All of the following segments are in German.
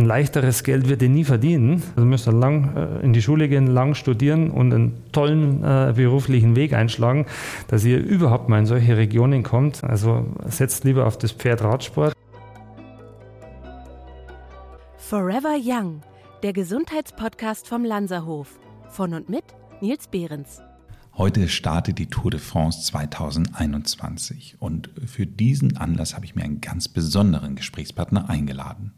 ein leichteres Geld wird ihr nie verdienen. Also müsst ihr lang äh, in die Schule gehen, lang studieren und einen tollen äh, beruflichen Weg einschlagen, dass ihr überhaupt mal in solche Regionen kommt. Also setzt lieber auf das Pferd Radsport. Forever Young, der Gesundheitspodcast vom Lanzerhof. Von und mit Nils Behrens. Heute startet die Tour de France 2021 und für diesen Anlass habe ich mir einen ganz besonderen Gesprächspartner eingeladen.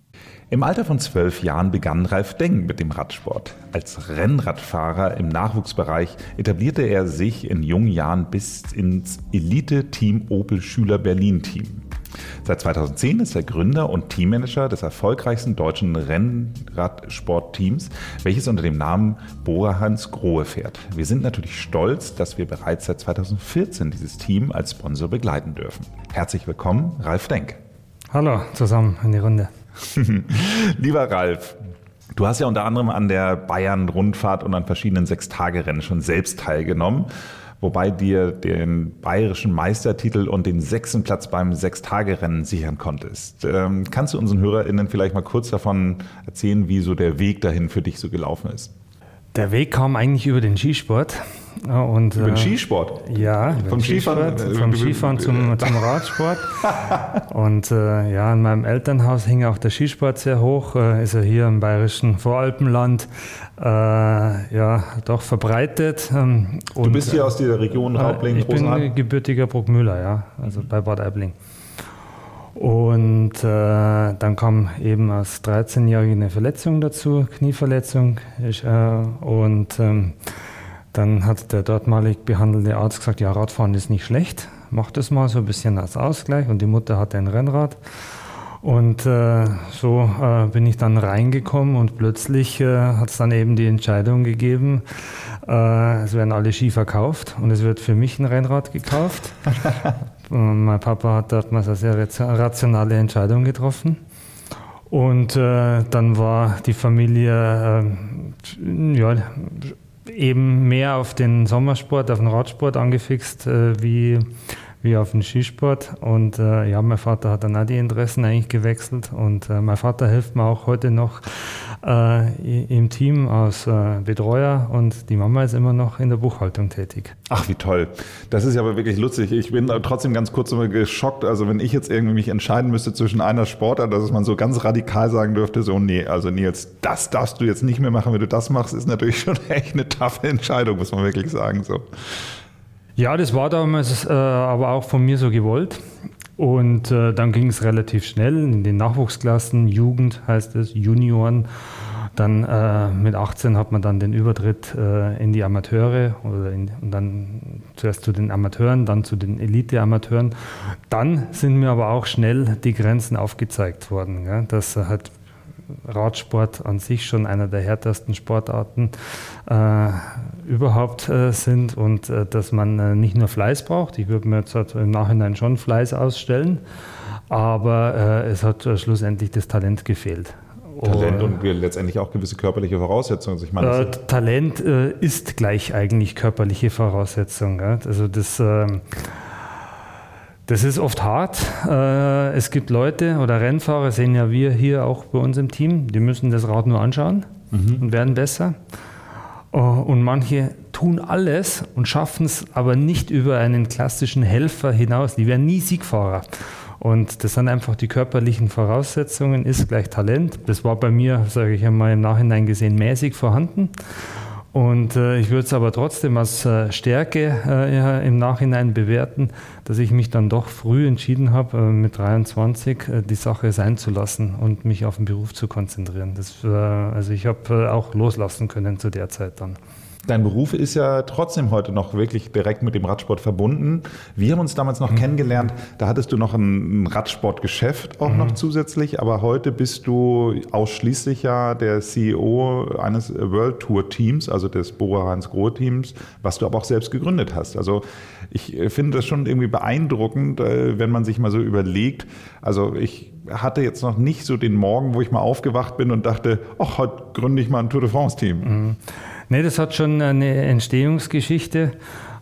Im Alter von zwölf Jahren begann Ralf Deng mit dem Radsport. Als Rennradfahrer im Nachwuchsbereich etablierte er sich in jungen Jahren bis ins Elite-Team Opel Schüler Berlin Team. Seit 2010 ist er Gründer und Teammanager des erfolgreichsten deutschen Rennradsportteams, welches unter dem Namen Bora Hans Grohe fährt. Wir sind natürlich stolz, dass wir bereits seit 2014 dieses Team als Sponsor begleiten dürfen. Herzlich willkommen, Ralf Denk. Hallo zusammen in die Runde. Lieber Ralf, Du hast ja unter anderem an der Bayern-Rundfahrt und an verschiedenen Sechstagerennen schon selbst teilgenommen wobei dir den bayerischen Meistertitel und den sechsten Platz beim Sechstagerennen sichern konntest. Ähm, kannst du unseren HörerInnen vielleicht mal kurz davon erzählen, wie so der Weg dahin für dich so gelaufen ist? Der Weg kam eigentlich über den Skisport. Und, über den äh, Skisport? Ja, vom Skifahren, Skisport, vom Skifahren zum, zum Radsport. und äh, ja, in meinem Elternhaus hing auch der Skisport sehr hoch. Äh, ist er hier im bayerischen Voralpenland äh, ja, doch verbreitet. Ähm, du bist hier aus der Region Raubling, äh, Ich bin gebürtiger Bruckmüller, ja, also bei Bad Aibling. Und äh, dann kam eben als 13-Jähriger eine Verletzung dazu, Knieverletzung. Ich, äh, und ähm, dann hat der dortmalig behandelte Arzt gesagt, ja, Radfahren ist nicht schlecht, mach das mal so ein bisschen als Ausgleich. Und die Mutter hatte ein Rennrad. Und äh, so äh, bin ich dann reingekommen und plötzlich äh, hat es dann eben die Entscheidung gegeben, äh, es werden alle Ski verkauft und es wird für mich ein Rennrad gekauft. mein Papa hat damals eine sehr rationale Entscheidung getroffen. Und äh, dann war die Familie äh, ja, eben mehr auf den Sommersport, auf den Radsport angefixt, äh, wie wie auf den Skisport. Und äh, ja, mein Vater hat dann auch die Interessen eigentlich gewechselt. Und äh, mein Vater hilft mir auch heute noch äh, im Team als äh, Betreuer und die Mama ist immer noch in der Buchhaltung tätig. Ach, wie toll. Das ist aber wirklich lustig. Ich bin trotzdem ganz kurz immer geschockt. Also wenn ich jetzt irgendwie mich entscheiden müsste zwischen einer Sportart, dass man so ganz radikal sagen dürfte, so nee, also Nils, das darfst du jetzt nicht mehr machen, wenn du das machst, ist natürlich schon echt eine taffe Entscheidung, muss man wirklich sagen. So. Ja, das war damals äh, aber auch von mir so gewollt. Und äh, dann ging es relativ schnell in den Nachwuchsklassen, Jugend heißt es, Junioren. Dann äh, mit 18 hat man dann den Übertritt äh, in die Amateure oder in, und dann zuerst zu den Amateuren, dann zu den Elite-Amateuren. Dann sind mir aber auch schnell die Grenzen aufgezeigt worden, ja, dass halt Radsport an sich schon einer der härtesten Sportarten äh, überhaupt äh, sind und äh, dass man äh, nicht nur Fleiß braucht. Ich würde mir jetzt halt im Nachhinein schon Fleiß ausstellen, aber äh, es hat äh, schlussendlich das Talent gefehlt. Talent und letztendlich auch gewisse körperliche Voraussetzungen. Also ich meine, Talent ist gleich eigentlich körperliche Voraussetzung. Gell? Also das ähm, das ist oft hart. Äh, es gibt Leute oder Rennfahrer, sehen ja wir hier auch bei uns im Team, die müssen das Rad nur anschauen mhm. und werden besser. Äh, und manche tun alles und schaffen es aber nicht über einen klassischen Helfer hinaus. Die werden nie Siegfahrer. Und das sind einfach die körperlichen Voraussetzungen, ist gleich Talent. Das war bei mir, sage ich einmal im Nachhinein gesehen, mäßig vorhanden. Und äh, ich würde es aber trotzdem als äh, Stärke äh, im Nachhinein bewerten, dass ich mich dann doch früh entschieden habe, äh, mit 23 äh, die Sache sein zu lassen und mich auf den Beruf zu konzentrieren. Das, äh, also ich habe auch loslassen können zu der Zeit dann. Dein Beruf ist ja trotzdem heute noch wirklich direkt mit dem Radsport verbunden. Wir haben uns damals noch mhm. kennengelernt, da hattest du noch ein Radsportgeschäft auch mhm. noch zusätzlich, aber heute bist du ausschließlich ja der CEO eines World Tour Teams, also des Bora Hans Grohe Teams, was du aber auch selbst gegründet hast. Also ich finde das schon irgendwie beeindruckend, äh, wenn man sich mal so überlegt. Also ich hatte jetzt noch nicht so den Morgen, wo ich mal aufgewacht bin und dachte, ach, heute gründe ich mal ein Tour de France Team. Mhm. Nee, das hat schon eine Entstehungsgeschichte.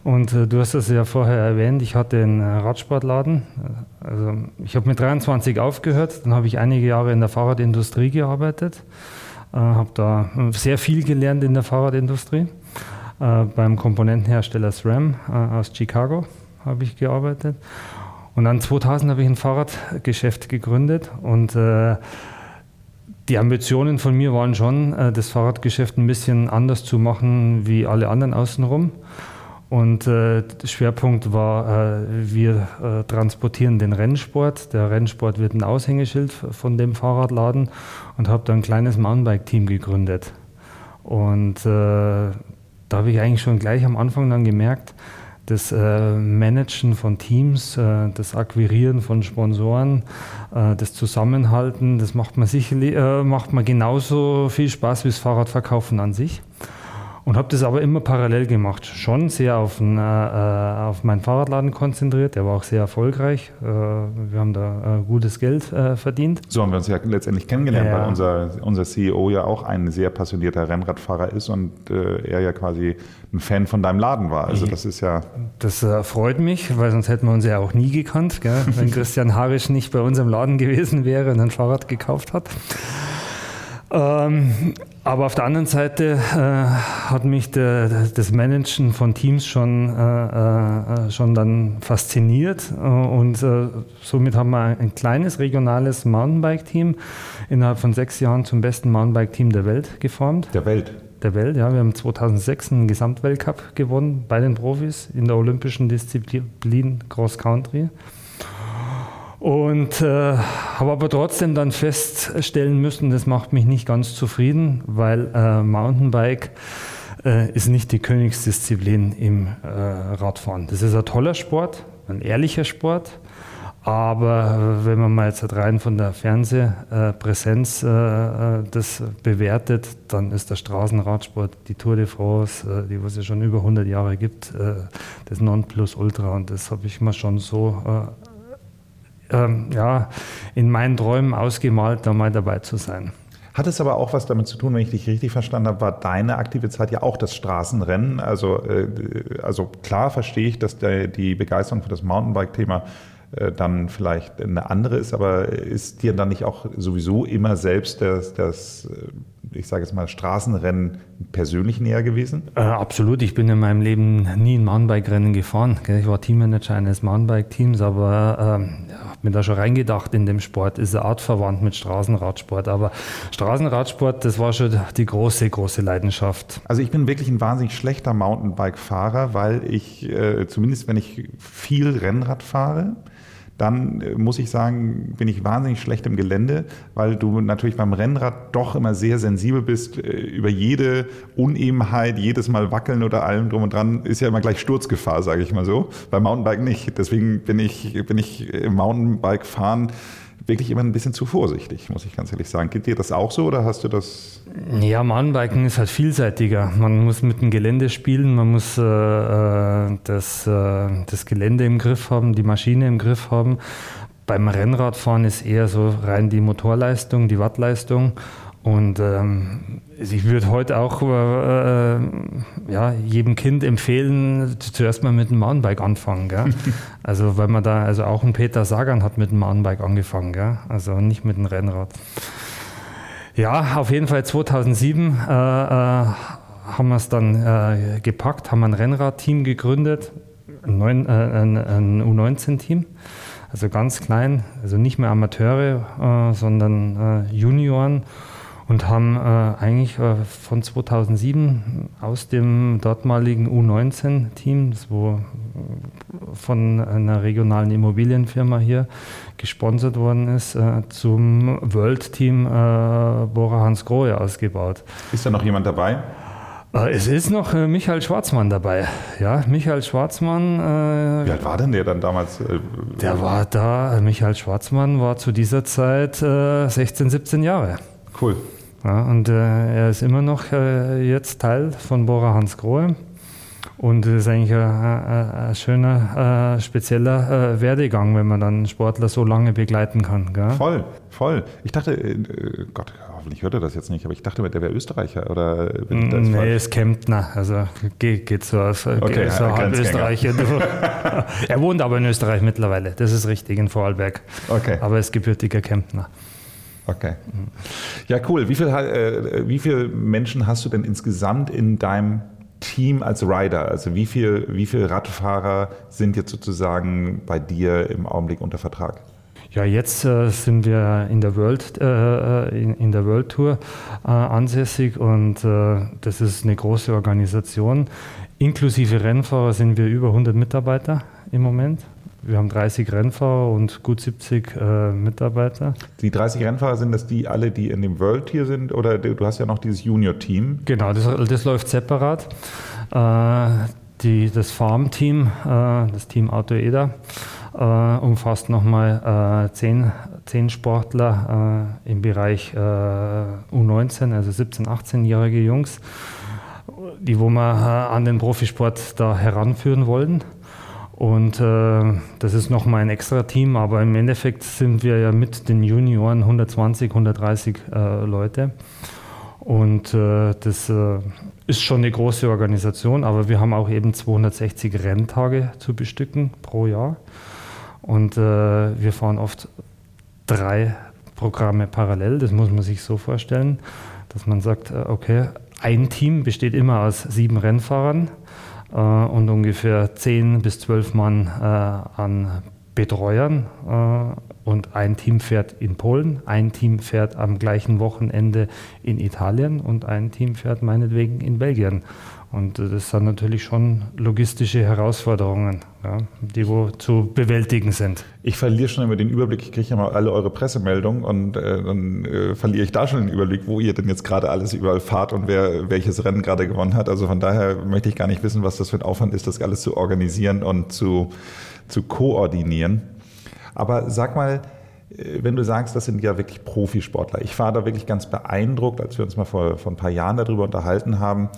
Und äh, du hast es ja vorher erwähnt, ich hatte einen äh, Radsportladen. Also ich habe mit 23 aufgehört, dann habe ich einige Jahre in der Fahrradindustrie gearbeitet, äh, habe da sehr viel gelernt in der Fahrradindustrie. Beim Komponentenhersteller SRAM aus Chicago habe ich gearbeitet. Und dann 2000 habe ich ein Fahrradgeschäft gegründet und die Ambitionen von mir waren schon, das Fahrradgeschäft ein bisschen anders zu machen wie alle anderen außenrum. Und äh, der Schwerpunkt war, äh, wir äh, transportieren den Rennsport. Der Rennsport wird ein Aushängeschild von dem Fahrradladen und habe dann ein kleines Mountainbike-Team gegründet. Und äh, da habe ich eigentlich schon gleich am Anfang dann gemerkt, das äh, Managen von Teams, äh, das Akquirieren von Sponsoren, das Zusammenhalten, das macht man sicherlich, macht man genauso viel Spaß wie das Fahrradverkaufen an sich. Und habe das aber immer parallel gemacht. Schon sehr auf, ein, äh, auf meinen Fahrradladen konzentriert. Der war auch sehr erfolgreich. Äh, wir haben da äh, gutes Geld äh, verdient. So haben wir uns ja letztendlich kennengelernt, weil unser, unser CEO ja auch ein sehr passionierter Rennradfahrer ist und äh, er ja quasi ein Fan von deinem Laden war. Also das ist ja. Das äh, freut mich, weil sonst hätten wir uns ja auch nie gekannt, gell? wenn Christian Harisch nicht bei uns im Laden gewesen wäre und ein Fahrrad gekauft hat. Ähm, aber auf der anderen Seite äh, hat mich der, das Managen von Teams schon, äh, äh, schon dann fasziniert. Äh, und äh, somit haben wir ein kleines regionales Mountainbike-Team innerhalb von sechs Jahren zum besten Mountainbike-Team der Welt geformt. Der Welt? Der Welt, ja. Wir haben 2006 einen Gesamtweltcup gewonnen bei den Profis in der olympischen Disziplin Cross Country. Und äh, habe aber trotzdem dann feststellen müssen, das macht mich nicht ganz zufrieden, weil äh, Mountainbike äh, ist nicht die Königsdisziplin im äh, Radfahren. Das ist ein toller Sport, ein ehrlicher Sport. Aber wenn man mal jetzt rein von der Fernsehpräsenz äh, äh, das bewertet, dann ist der Straßenradsport, die Tour de France, die was es schon über 100 Jahre gibt, das Nonplusultra. Und das habe ich mir schon so ähm, ja, in meinen Träumen ausgemalt, da mal dabei zu sein. Hat es aber auch was damit zu tun, wenn ich dich richtig verstanden habe, war deine aktive Zeit ja auch das Straßenrennen? Also, äh, also klar verstehe ich, dass der, die Begeisterung für das Mountainbike-Thema äh, dann vielleicht eine andere ist, aber ist dir dann nicht auch sowieso immer selbst das, das äh, ich sage jetzt mal, Straßenrennen persönlich näher gewesen? Äh, absolut. Ich bin in meinem Leben nie ein Mountainbike-Rennen gefahren. Ich war Teammanager eines Mountainbike-Teams, aber ja, habe mir da schon reingedacht in dem Sport. Ist eine Art verwandt mit Straßenradsport. Aber Straßenradsport, das war schon die große, große Leidenschaft. Also ich bin wirklich ein wahnsinnig schlechter Mountainbike-Fahrer, weil ich, äh, zumindest wenn ich viel Rennrad fahre, dann äh, muss ich sagen, bin ich wahnsinnig schlecht im Gelände, weil du natürlich beim Rennrad doch immer sehr sensibel bist. Äh, über jede Unebenheit, jedes Mal wackeln oder allem drum und dran ist ja immer gleich Sturzgefahr, sage ich mal so. Beim Mountainbike nicht. Deswegen bin ich, bin ich im Mountainbike fahren wirklich immer ein bisschen zu vorsichtig, muss ich ganz ehrlich sagen. Geht dir das auch so oder hast du das? Ja, Mountainbiken ist halt vielseitiger. Man muss mit dem Gelände spielen, man muss äh, äh, das, äh, das Gelände im Griff haben, die Maschine im Griff haben. Beim Rennradfahren ist eher so rein die Motorleistung, die Wattleistung. Und ähm, ich würde heute auch äh, ja, jedem Kind empfehlen, zuerst mal mit dem Mountainbike anfangen. Gell? also weil man da, also auch ein Peter Sagan hat mit dem Mountainbike angefangen, gell? also nicht mit dem Rennrad. Ja, auf jeden Fall 2007 äh, äh, haben wir es dann äh, gepackt, haben ein Rennradteam gegründet, ein, neun, äh, ein, ein U19-Team. Also ganz klein, also nicht mehr Amateure, äh, sondern Junioren und haben äh, eigentlich äh, von 2007 aus dem dortmaligen U19-Team, das wo äh, von einer regionalen Immobilienfirma hier gesponsert worden ist, äh, zum World-Team äh, Bora Hans Grohe ausgebaut. Ist da noch jemand dabei? Äh, es ist noch Michael Schwarzmann dabei. Ja, Michael Schwarzmann. Äh, Wie alt war denn der dann damals? Der war da, Michael Schwarzmann war zu dieser Zeit äh, 16, 17 Jahre. Cool. Ja, und äh, er ist immer noch äh, jetzt Teil von Bora Hans Grohe. Und es ist eigentlich ein, ein, ein schöner, äh, spezieller äh, Werdegang, wenn man dann Sportler so lange begleiten kann. Gell? Voll, voll. Ich dachte, äh, Gott, hoffentlich hört er das jetzt nicht, aber ich dachte, der wäre Österreicher oder bin ich da Nee, falsch? ist Kemptner, also geht, geht so aus okay, so halb Österreicher. er wohnt aber in Österreich mittlerweile, das ist richtig, in Vorarlberg. Okay. Aber er ist gebürtiger Kemptner. Okay. Ja, cool. Wie viele äh, wie viel Menschen hast du denn insgesamt in deinem Team als Rider? Also wie viele wie viel Radfahrer sind jetzt sozusagen bei dir im Augenblick unter Vertrag? Ja, jetzt äh, sind wir in der World, äh, in, in, der World Tour äh, ansässig und äh, das ist eine große Organisation. Inklusive Rennfahrer sind wir über 100 Mitarbeiter im Moment. Wir haben 30 Rennfahrer und gut 70 äh, Mitarbeiter. Die 30 Rennfahrer sind das die alle, die in dem World Tier sind? Oder du hast ja noch dieses Junior-Team? Genau, das, das läuft separat. Äh, die, das Farm-Team, äh, das Team Auto Eda, äh, umfasst nochmal äh, zehn, zehn Sportler äh, im Bereich äh, U19, also 17-, 18-jährige Jungs, die wo wir an den Profisport da heranführen wollen. Und äh, das ist nochmal ein extra Team, aber im Endeffekt sind wir ja mit den Junioren 120, 130 äh, Leute. Und äh, das äh, ist schon eine große Organisation, aber wir haben auch eben 260 Renntage zu bestücken pro Jahr. Und äh, wir fahren oft drei Programme parallel. Das muss man sich so vorstellen, dass man sagt, äh, okay, ein Team besteht immer aus sieben Rennfahrern äh, und ungefähr 10 bis 12 Mann äh, an Betreuern. Äh, und ein Team fährt in Polen, ein Team fährt am gleichen Wochenende in Italien und ein Team fährt meinetwegen in Belgien. Und das sind natürlich schon logistische Herausforderungen, ja, die wo zu bewältigen sind. Ich verliere schon immer den Überblick. Ich kriege ja mal alle eure Pressemeldungen und äh, dann äh, verliere ich da schon den Überblick, wo ihr denn jetzt gerade alles überall fahrt und wer welches Rennen gerade gewonnen hat. Also von daher möchte ich gar nicht wissen, was das für ein Aufwand ist, das alles zu organisieren und zu, zu koordinieren. Aber sag mal, äh, wenn du sagst, das sind ja wirklich Profisportler. Ich war da wirklich ganz beeindruckt, als wir uns mal vor, vor ein paar Jahren darüber unterhalten haben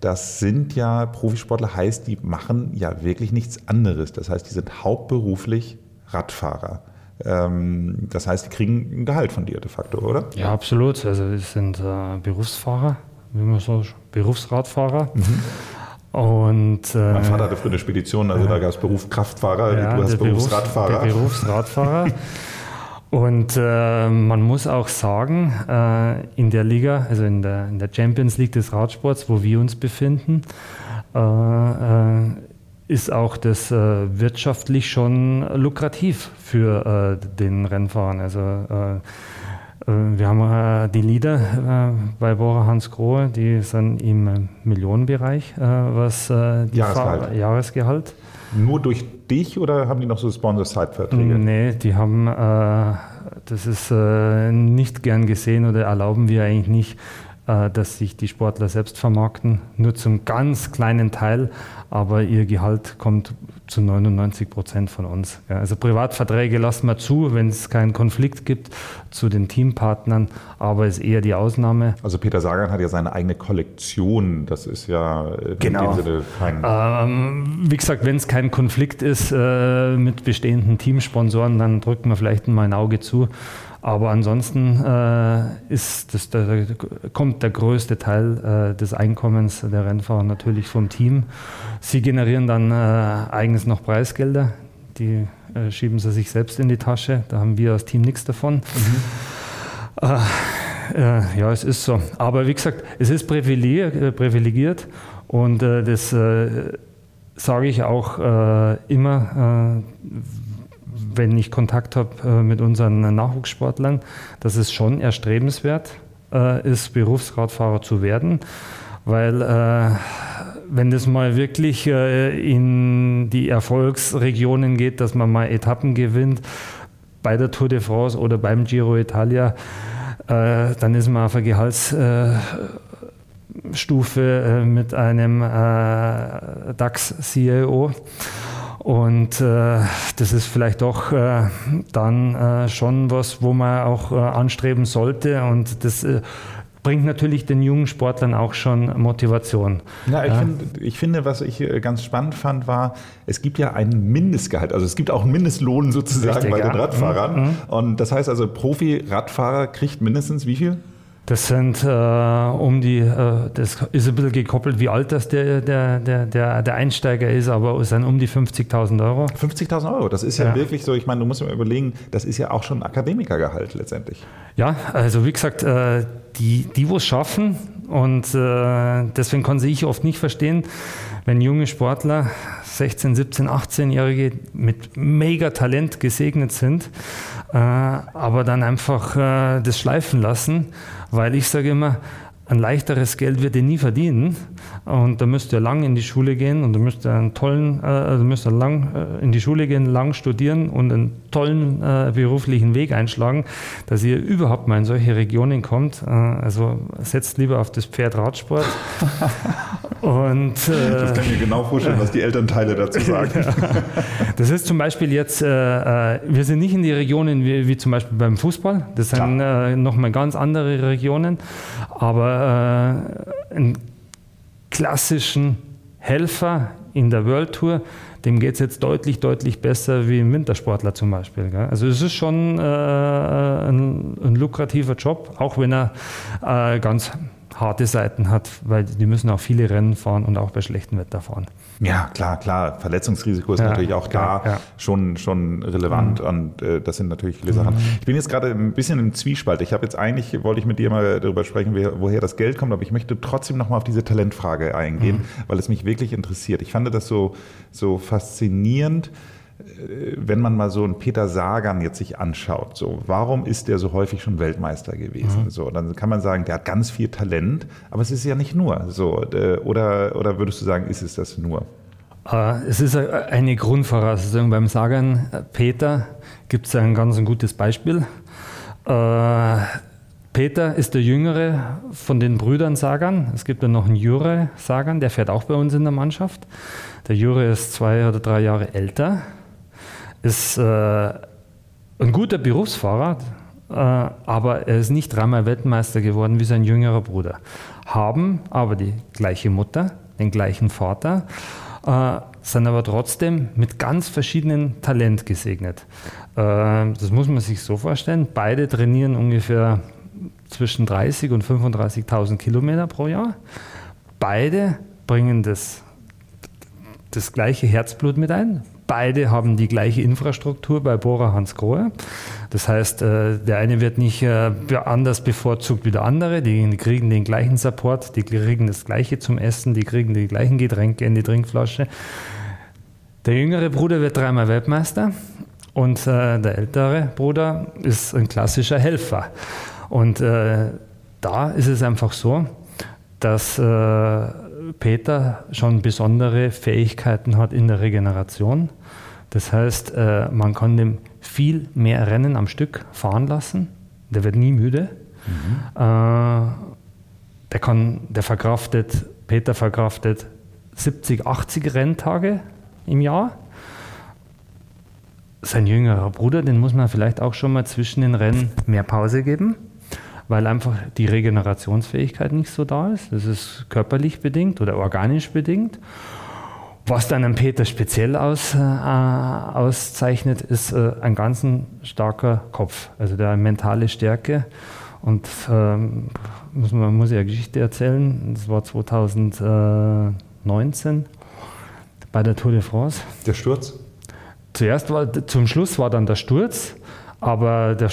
das sind ja Profisportler, heißt, die machen ja wirklich nichts anderes. Das heißt, die sind hauptberuflich Radfahrer. Ähm, das heißt, die kriegen ein Gehalt von dir de facto, oder? Ja, absolut. Also wir sind äh, Berufsfahrer, wie man so Berufsradfahrer. Mhm. Und, äh, mein Vater hatte früher eine Spedition, also da gab es Berufskraftfahrer, ja, du hast Berufsradfahrer. Der Berufsradfahrer. Und äh, man muss auch sagen, äh, in der Liga, also in der, in der, Champions League des Radsports, wo wir uns befinden, äh, äh ist auch das äh, wirtschaftlich schon lukrativ für äh, den Rennfahrern. Also wir haben die Lieder bei Bora Hans Grohe, die sind im Millionenbereich, was die Jahresgehalt. Fahr Jahresgehalt. Nur durch dich oder haben die noch so Sponsor-Side-Verträge? Nee, die haben, äh, das ist äh, nicht gern gesehen oder erlauben wir eigentlich nicht, dass sich die Sportler selbst vermarkten, nur zum ganz kleinen Teil, aber ihr Gehalt kommt zu 99 Prozent von uns. also Privatverträge lassen wir zu, wenn es keinen Konflikt gibt zu den Teampartnern, aber ist eher die Ausnahme. Also Peter Sagan hat ja seine eigene Kollektion, das ist ja in genau. dem Sinne kein... Ähm, wie gesagt, wenn es kein Konflikt ist äh, mit bestehenden Teamsponsoren, dann drückt man vielleicht mal ein Auge zu. Aber ansonsten äh, ist das, der, kommt der größte Teil äh, des Einkommens der Rennfahrer natürlich vom Team. Sie generieren dann äh, eigens noch Preisgelder, die äh, schieben sie sich selbst in die Tasche. Da haben wir als Team nichts davon. Mhm. Äh, äh, ja, es ist so. Aber wie gesagt, es ist privilegiert, privilegiert und das sage ich auch immer wenn ich Kontakt habe äh, mit unseren Nachwuchssportlern, dass es schon erstrebenswert äh, ist, Berufsradfahrer zu werden, weil äh, wenn das mal wirklich in die Erfolgsregionen geht, dass man mal Etappen gewinnt, bei der Tour de France oder beim Giro Italia, dann ist man auf der Gehaltsstufe mit einem DAX-CIO. Und äh, das ist vielleicht doch äh, dann äh, schon was, wo man auch äh, anstreben sollte. Und das äh, bringt natürlich den jungen Sportlern auch schon Motivation. Ja, ich. Find, ich finde, was ich äh, ganz spannend fand, war, es gibt ja ein Mindestgehalt. Also es gibt auch einen Mindestlohn sozusagen Richtig, bei ja. den Radfahrern. Mhm. Und das heißt also, Profi-Radfahrer kriegt mindestens wie viel? Das sind äh, um die, äh, das ist ein bisschen gekoppelt, wie alt das der, der, der, der, Einsteiger ist, aber es sind um die 50.000 Euro. 50.000 Euro, das ist ja, ja, wirklich so, ich meine, du musst dir mal überlegen, das ist ja auch schon Akademikergehalt letztendlich. Ja, also wie gesagt, äh, die, die wo es schaffen und äh, deswegen konnte ich oft nicht verstehen, wenn junge Sportler, 16, 17, 18-Jährige mit mega Talent gesegnet sind, äh, aber dann einfach äh, das schleifen lassen, weil ich sage immer, ein leichteres Geld wird ihr nie verdienen. Und da müsst ihr lang in die Schule gehen und da müsst ihr einen tollen, äh, also müsst ihr lang äh, in die Schule gehen, lang studieren und einen tollen äh, beruflichen Weg einschlagen, dass ihr überhaupt mal in solche Regionen kommt. Äh, also setzt lieber auf das Pferd Radsport. und, äh, das kann ich mir genau vorstellen, was die Elternteile dazu sagen. das ist zum Beispiel jetzt, äh, wir sind nicht in die Regionen wie, wie zum Beispiel beim Fußball. Das sind äh, nochmal ganz andere Regionen. Aber ein klassischen Helfer in der World Tour, dem geht es jetzt deutlich, deutlich besser wie im Wintersportler zum Beispiel. Gell? Also es ist schon äh, ein, ein, lukrativer Job, auch wenn er äh, ganz harte Seiten hat, weil die müssen auch viele Rennen fahren und auch bei schlechtem Wetter fahren. Ja, klar, klar. Verletzungsrisiko ist ja, natürlich auch da ja, ja. Schon, schon relevant mhm. und äh, das sind natürlich viele Sachen. Mhm. Ich bin jetzt gerade ein bisschen im Zwiespalt. Ich habe jetzt eigentlich, wollte ich mit dir mal darüber sprechen, woher das Geld kommt, aber ich möchte trotzdem nochmal auf diese Talentfrage eingehen, mhm. weil es mich wirklich interessiert. Ich fand das so, so faszinierend, wenn man mal so einen Peter Sagan jetzt sich anschaut, so, warum ist der so häufig schon Weltmeister gewesen? Mhm. So, dann kann man sagen, der hat ganz viel Talent, aber es ist ja nicht nur so. Äh, oder, oder würdest du sagen, ist es das nur? Äh, es ist eine Grundvoraussetzung. Beim Sagan äh, Peter gibt es ein ganz ein gutes Beispiel. Peter ist der jüngere von den Brüdern Sagan. Es gibt dann noch einen Jure Sagan, der fährt auch bei uns in der Mannschaft. Der Jure ist zwei oder drei Jahre älter ist äh, ein guter Berufsfahrer, äh, aber er ist nicht dreimal Weltmeister geworden wie sein jüngerer Bruder. Haben aber die gleiche Mutter, den gleichen Vater, äh, sind aber trotzdem mit ganz verschiedenen Talent gesegnet. Äh, das muss man sich so vorstellen. Beide trainieren ungefähr zwischen 30 und 35.000 Kilometer pro Jahr. Beide bringen das, das gleiche Herzblut mit ein. Beide haben die gleiche Infrastruktur bei Bora Hans Grohe. Das heißt, äh, der eine wird nicht äh, anders bevorzugt wie der andere. Die kriegen den gleichen Support, die kriegen das Gleiche zum Essen, die kriegen die gleichen Getränke in die Trinkflasche. Der jüngere Bruder wird dreimal Weltmeister und äh, der ältere Bruder ist ein klassischer Helfer. Und da ist es einfach so, dass Peter schon besondere Fähigkeiten hat in der Regeneration. Das heißt, äh, man kann dem viel mehr Rennen am Stück fahren lassen. Der wird nie müde. Mhm. Äh, der, kann, der verkraftet, Peter verkraftet 70, 80 Renntage im Jahr. Sein jüngerer Bruder, den muss man vielleicht auch schon mal zwischen den Rennen mehr Pause geben weil einfach die Regenerationsfähigkeit nicht so da ist. Das ist körperlich bedingt oder organisch bedingt. Was dann ein Peter speziell aus, äh, auszeichnet, ist äh, ein ganz starker Kopf, also der mentale Stärke. Und ähm, muss man muss ja Geschichte erzählen. Das war 2019 bei der Tour de France. Der Sturz? Zuerst war, zum Schluss war dann der Sturz, aber der,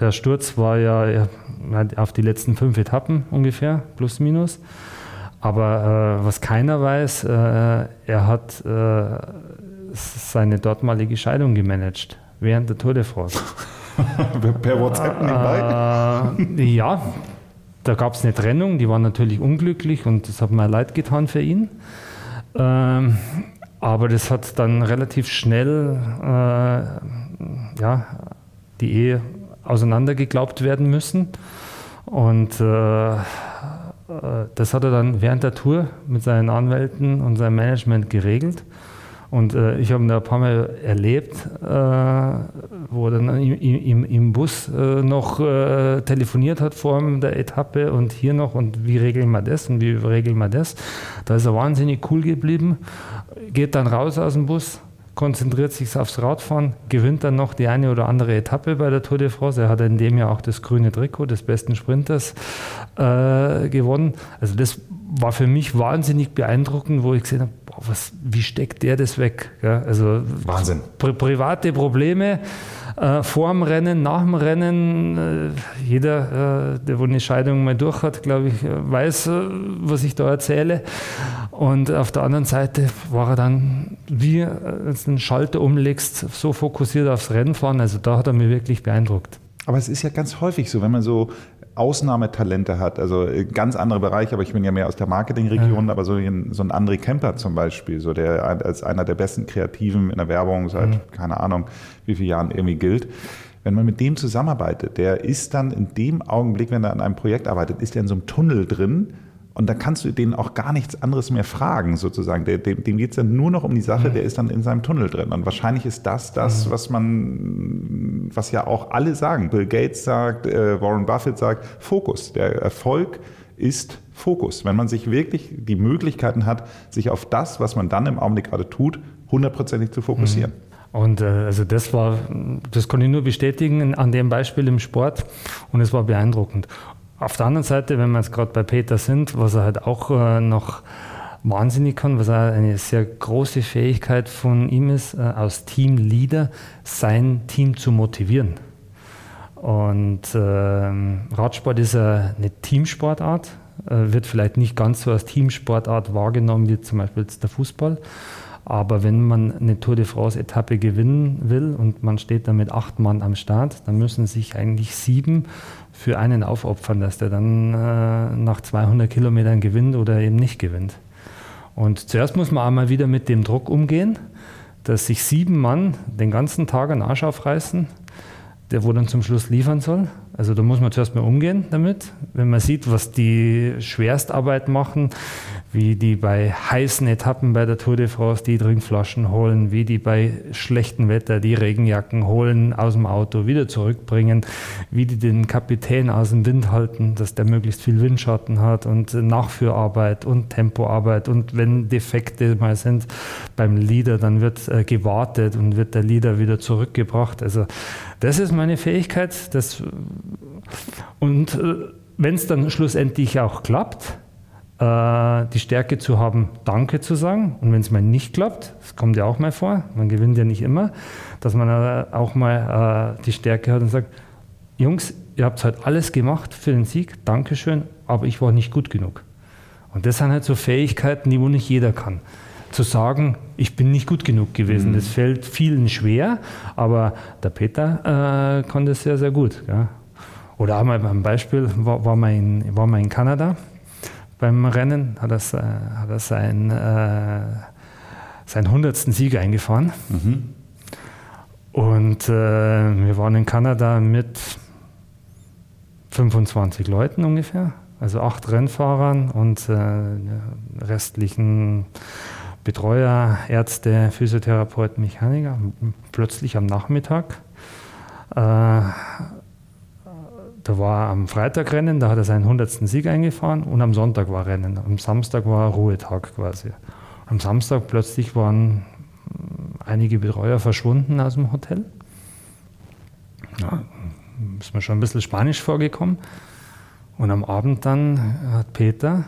der Sturz war ja auf die letzten fünf Etappen ungefähr, plus minus. Aber äh, was keiner weiß, äh, er hat äh, seine dortmalige Scheidung gemanagt während der Tour de France. per WhatsApp nebenbei? Äh, ja, da gab es eine Trennung, die war natürlich unglücklich und das hat mir leid getan für ihn. Ähm, aber das hat dann relativ schnell äh, ja, die Ehe auseinandergeglaubt werden müssen. Und äh, äh, das hat er dann während der Tour mit seinen Anwälten und seinem Management geregelt. Und äh, ich habe ihn da ein paar Mal erlebt, äh, wo er dann im, im, im Bus äh, noch äh, telefoniert hat vor der Etappe und hier noch und wie regeln wir das und wie regeln wir das. Da ist er wahnsinnig cool geblieben, geht dann raus aus dem Bus, konzentriert sich aufs Radfahren, gewinnt dann noch die eine oder andere Etappe bei der Tour de France. Er hat in dem Jahr auch das grüne Trikot des besten Sprinters äh, gewonnen. Also das war für mich wahnsinnig beeindruckend, wo ich gesehen habe, boah, was, wie steckt der das weg? Ja, also Wahnsinn. Pri private Probleme äh, vor dem Rennen, nach dem Rennen. Äh, jeder, äh, der wohl eine Scheidung mal durch hat, glaube ich, äh, weiß, äh, was ich da erzähle. Und auf der anderen Seite war er dann, wie äh, einen Schalter umlegst, so fokussiert aufs Rennfahren. Also da hat er mich wirklich beeindruckt. Aber es ist ja ganz häufig so, wenn man so Ausnahmetalente hat, also ganz andere Bereiche, aber ich bin ja mehr aus der Marketingregion, ja. aber so ein, so ein André Kemper zum Beispiel, so der als einer der besten Kreativen in der Werbung seit, mhm. keine Ahnung, wie viele Jahren irgendwie gilt. Wenn man mit dem zusammenarbeitet, der ist dann in dem Augenblick, wenn er an einem Projekt arbeitet, ist er in so einem Tunnel drin, und da kannst du den auch gar nichts anderes mehr fragen, sozusagen. Der, dem dem geht es dann nur noch um die Sache, der ist dann in seinem Tunnel drin. Und wahrscheinlich ist das das, mhm. was man, was ja auch alle sagen. Bill Gates sagt, äh, Warren Buffett sagt, Fokus. Der Erfolg ist Fokus. Wenn man sich wirklich die Möglichkeiten hat, sich auf das, was man dann im Augenblick gerade tut, hundertprozentig zu fokussieren. Mhm. Und äh, also das war, das kann ich nur bestätigen an dem Beispiel im Sport und es war beeindruckend. Auf der anderen Seite, wenn wir jetzt gerade bei Peter sind, was er halt auch äh, noch wahnsinnig kann, was auch eine sehr große Fähigkeit von ihm ist, äh, als Teamleader sein Team zu motivieren. Und äh, Radsport ist eine Teamsportart, äh, wird vielleicht nicht ganz so als Teamsportart wahrgenommen wie zum Beispiel jetzt der Fußball. Aber wenn man eine Tour de France-Etappe gewinnen will und man steht dann mit acht Mann am Start, dann müssen sich eigentlich sieben für einen aufopfern, dass der dann äh, nach 200 Kilometern gewinnt oder eben nicht gewinnt. Und zuerst muss man einmal wieder mit dem Druck umgehen, dass sich sieben Mann den ganzen Tag einen Arsch aufreißen, der wo dann zum Schluss liefern soll. Also da muss man zuerst mal umgehen damit. Wenn man sieht, was die Schwerstarbeit machen, wie die bei heißen Etappen bei der Tour de France die Trinkflaschen holen, wie die bei schlechtem Wetter die Regenjacken holen, aus dem Auto wieder zurückbringen, wie die den Kapitän aus dem Wind halten, dass der möglichst viel Windschatten hat und Nachführarbeit und Tempoarbeit und wenn Defekte mal sind beim Leader, dann wird äh, gewartet und wird der Leader wieder zurückgebracht. Also das ist meine Fähigkeit. Das, und äh, wenn es dann schlussendlich auch klappt, äh, die Stärke zu haben, Danke zu sagen. Und wenn es mal nicht klappt, das kommt ja auch mal vor, man gewinnt ja nicht immer, dass man äh, auch mal äh, die Stärke hat und sagt, Jungs, ihr habt halt alles gemacht für den Sieg, Dankeschön, aber ich war nicht gut genug. Und das sind halt so Fähigkeiten, die wohl nicht jeder kann. Zu sagen, ich bin nicht gut genug gewesen, mhm. das fällt vielen schwer, aber der Peter äh, kann das sehr, sehr gut. Ja. Oder einmal beim Beispiel, war, war, man in, war man in Kanada beim Rennen, hat er, hat er sein, äh, seinen 100. Sieg eingefahren. Mhm. Und äh, wir waren in Kanada mit 25 Leuten ungefähr, also acht Rennfahrern und äh, restlichen Betreuer, Ärzte, Physiotherapeuten, Mechaniker. Plötzlich am Nachmittag äh, da war am Freitag Rennen, da hat er seinen 100. Sieg eingefahren und am Sonntag war Rennen. Am Samstag war Ruhetag quasi. Am Samstag plötzlich waren einige Betreuer verschwunden aus dem Hotel. Ja, ist mir schon ein bisschen Spanisch vorgekommen. Und am Abend dann hat Peter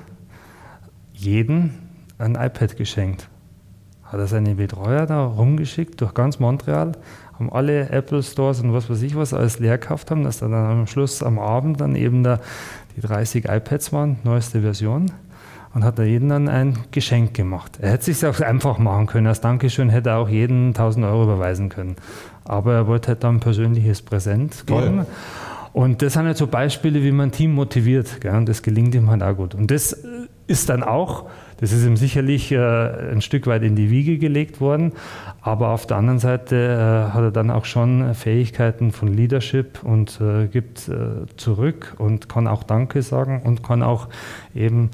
jeden ein iPad geschenkt. Hat er seine Betreuer da rumgeschickt durch ganz Montreal haben alle Apple Stores und was weiß ich was alles leer gekauft haben, dass dann am Schluss am Abend dann eben da die 30 iPads waren, neueste Version. Und hat er jedem dann ein Geschenk gemacht. Er hätte es sich auch einfach machen können. Als Dankeschön hätte er auch jeden 1000 Euro überweisen können. Aber er wollte halt dann ein persönliches Präsent geben. Toll. Und das sind halt so Beispiele, wie man ein Team motiviert. Gell? Und das gelingt ihm halt auch gut. Und das ist dann auch das ist ihm sicherlich äh, ein Stück weit in die Wiege gelegt worden, aber auf der anderen Seite äh, hat er dann auch schon Fähigkeiten von Leadership und äh, gibt äh, zurück und kann auch Danke sagen und kann auch eben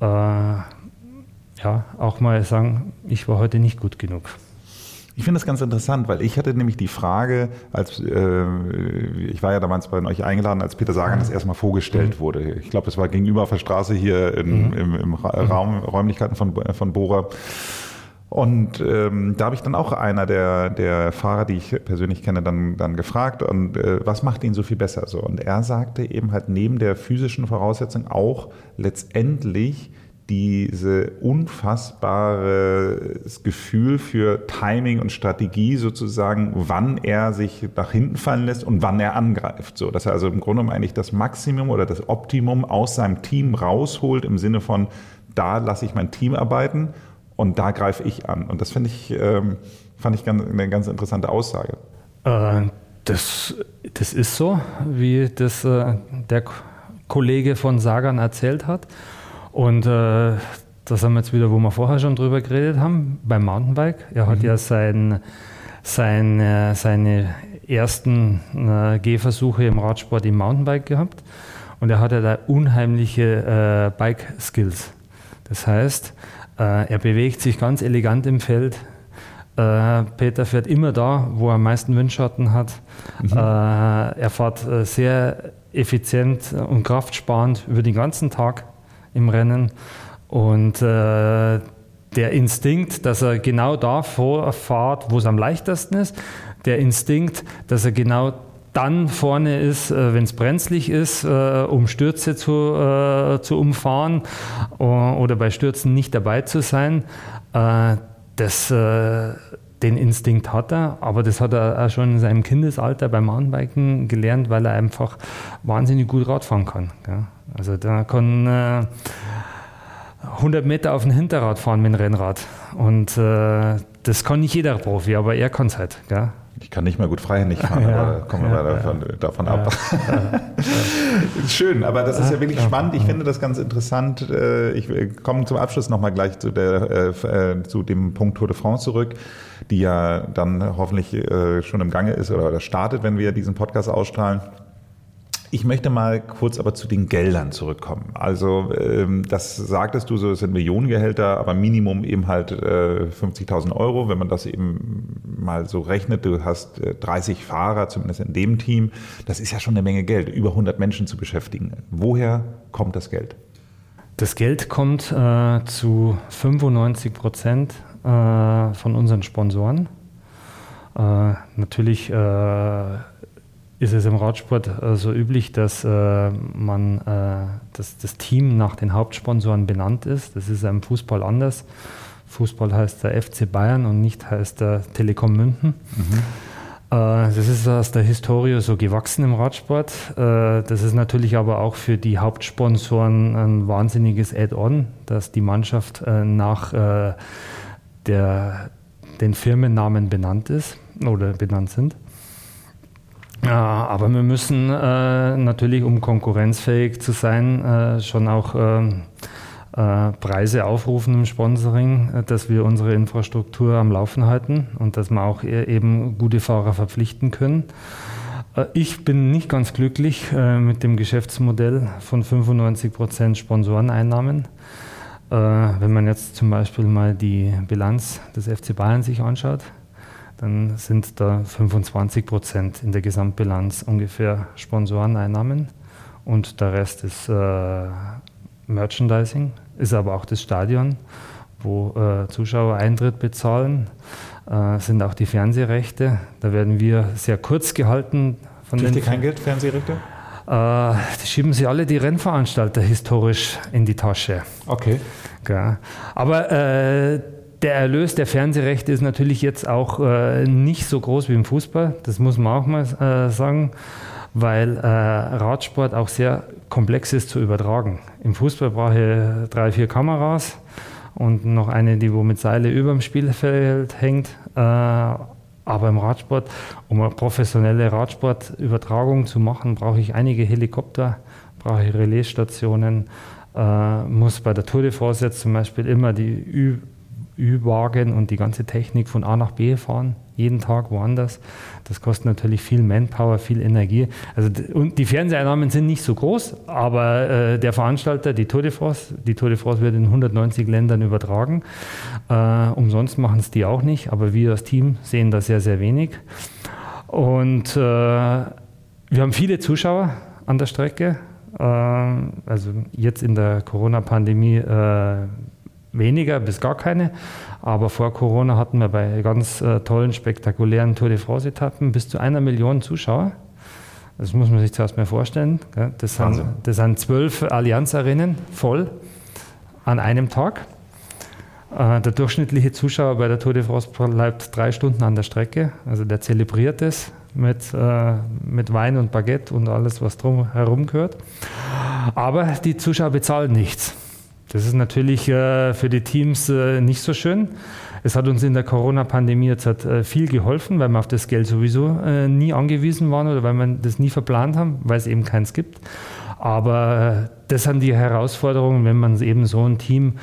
äh, ja, auch mal sagen, ich war heute nicht gut genug. Ich finde das ganz interessant, weil ich hatte nämlich die Frage, als äh, ich war ja damals bei euch eingeladen, als Peter Sagan das erstmal vorgestellt mhm. wurde. Ich glaube, es war gegenüber auf der Straße hier in, mhm. im, im mhm. Raum, Räumlichkeiten von, von Bora. Und ähm, da habe ich dann auch einer der, der Fahrer, die ich persönlich kenne, dann, dann gefragt, und äh, was macht ihn so viel besser? So, und er sagte eben halt neben der physischen Voraussetzung auch letztendlich diese unfassbare Gefühl für Timing und Strategie sozusagen, wann er sich nach hinten fallen lässt und wann er angreift. So, dass er also im Grunde eigentlich das Maximum oder das Optimum aus seinem Team rausholt im Sinne von, da lasse ich mein Team arbeiten und da greife ich an. Und das finde ich, ähm, fand ich ganz, eine ganz interessante Aussage. Äh, das, das ist so, wie das äh, der Kollege von Sagan erzählt hat. Und äh, das haben wir jetzt wieder, wo wir vorher schon drüber geredet haben, beim Mountainbike. Er hat mhm. ja sein, sein, äh, seine ersten äh, Gehversuche im Radsport im Mountainbike gehabt. Und er hatte da unheimliche äh, Bike-Skills. Das heißt, äh, er bewegt sich ganz elegant im Feld. Äh, Peter fährt immer da, wo er am meisten Windschatten hat. Mhm. Äh, er fährt sehr effizient und kraftsparend über den ganzen Tag im Rennen. Und äh, der Instinkt, dass er genau da vorfahrt, wo es am leichtesten ist, der Instinkt, dass er genau dann vorne ist, äh, wenn es brenzlig ist, äh, um Stürze zu, zu umfahren oder bei Stürzen nicht dabei zu sein. das, den Instinkt hat er, aber das hat er auch schon in seinem Kindesalter beim Mountainbiken gelernt, weil er einfach wahnsinnig gut Radfahren kann. Also da kann 100 Meter auf dem Hinterrad fahren mit dem Rennrad und das kann nicht jeder Profi, aber er kann es halt. Gell? Ich kann nicht mehr gut freihändig fahren, ja, aber kommen wir ja, davon, ja. davon ab. Schön, aber das ist ja wirklich spannend. Ich finde das ganz interessant. Äh, ich komme zum Abschluss nochmal gleich zu, der, äh, äh, zu dem Punkt Tour de France zurück, die ja dann hoffentlich schon im Gange ist oder startet, wenn wir diesen Podcast ausstrahlen. Ich möchte mal kurz aber zu den Geldern zurückkommen. Also ähm, das sagtest du so, es sind Millionengehälter, aber Minimum eben halt äh, 50.000 Euro. Wenn man das eben mal so rechnet, du hast äh, 30 Fahrer, zumindest in dem Team, das ist ja schon eine Menge Geld, über 100 Menschen zu beschäftigen. Woher kommt das Geld? Das Geld kommt äh, zu 95 Prozent äh, von unseren Sponsoren. Äh, natürlich äh, ist es im Radsport äh, so üblich, dass äh, man äh, dass das Team nach den Hauptsponsoren benannt ist. Das ist im Fußball anders. Fußball heißt der FC Bayern und nicht heißt der Telekom München. Mhm. Äh, das ist aus der Historie so gewachsen im Radsport. Äh, das ist natürlich aber auch für die Hauptsponsoren ein wahnsinniges Add-on, dass die Mannschaft nach der, den Firmennamen benannt ist oder benannt sind. Ja, aber wir müssen äh, natürlich, um konkurrenzfähig zu sein, äh, schon auch äh, äh Preise aufrufen im Sponsoring, äh, dass wir unsere Infrastruktur am Laufen halten und dass wir auch e-, eben gute Fahrer verpflichten können. Äh, ich bin nicht ganz glücklich mit dem Geschäftsmodell von 95 Prozent Sponsoreneinnahmen. Wenn man jetzt zum Beispiel mal die Bilanz des FC Bayern sich anschaut, dann sind da 25 Prozent in der Gesamtbilanz ungefähr Sponsoreneinnahmen und der Rest ist äh, Merchandising, ist aber auch das Stadion, wo äh, Zuschauer Eintritt bezahlen, äh, sind auch die Fernsehrechte. Da werden wir sehr kurz gehalten. Von Kriegt ihr kein Geld, Fernsehrechte? Äh, da schieben sie alle die Rennveranstalter historisch in die Tasche. Okay. Ja. Aber äh, der Erlös der Fernsehrechte ist natürlich jetzt auch äh, nicht so groß wie im Fußball, das muss man auch mal äh, sagen, weil äh, Radsport auch sehr komplex ist zu übertragen. Im Fußball brauche ich drei, vier Kameras und noch eine, die wo mit Seile über dem Spielfeld hängt. Äh, aber im Radsport, um eine professionelle Radsportübertragung zu machen, brauche ich einige Helikopter, brauche ich Relaisstationen, äh, muss bei der Tour de France jetzt zum Beispiel immer die Ü Ü-Wagen und die ganze Technik von A nach B fahren, jeden Tag woanders. Das kostet natürlich viel Manpower, viel Energie. Also und die Fernseheinnahmen sind nicht so groß, aber äh, der Veranstalter, die Tour de France, die Tour de France wird in 190 Ländern übertragen. Äh, umsonst machen es die auch nicht, aber wir als Team sehen da sehr, sehr wenig. Und äh, wir haben viele Zuschauer an der Strecke. Äh, also jetzt in der Corona-Pandemie äh, weniger bis gar keine. Aber vor Corona hatten wir bei ganz äh, tollen, spektakulären Tour de France-Etappen bis zu einer Million Zuschauer. Das muss man sich zuerst mal vorstellen. Das sind, das sind zwölf Allianz-Arenen voll an einem Tag. Äh, der durchschnittliche Zuschauer bei der Tour de France bleibt drei Stunden an der Strecke. Also der zelebriert es mit, äh, mit Wein und Baguette und alles, was drum herum gehört. Aber die Zuschauer bezahlen nichts. Das ist natürlich äh, für die Teams äh, nicht so schön. Es hat uns in der Corona-Pandemie jetzt äh, viel geholfen, weil wir auf das Geld sowieso nie angewiesen waren oder weil wir das nie verplant haben, weil es eben keins gibt. Aber das sind die Herausforderungen, wenn man eben so ein Team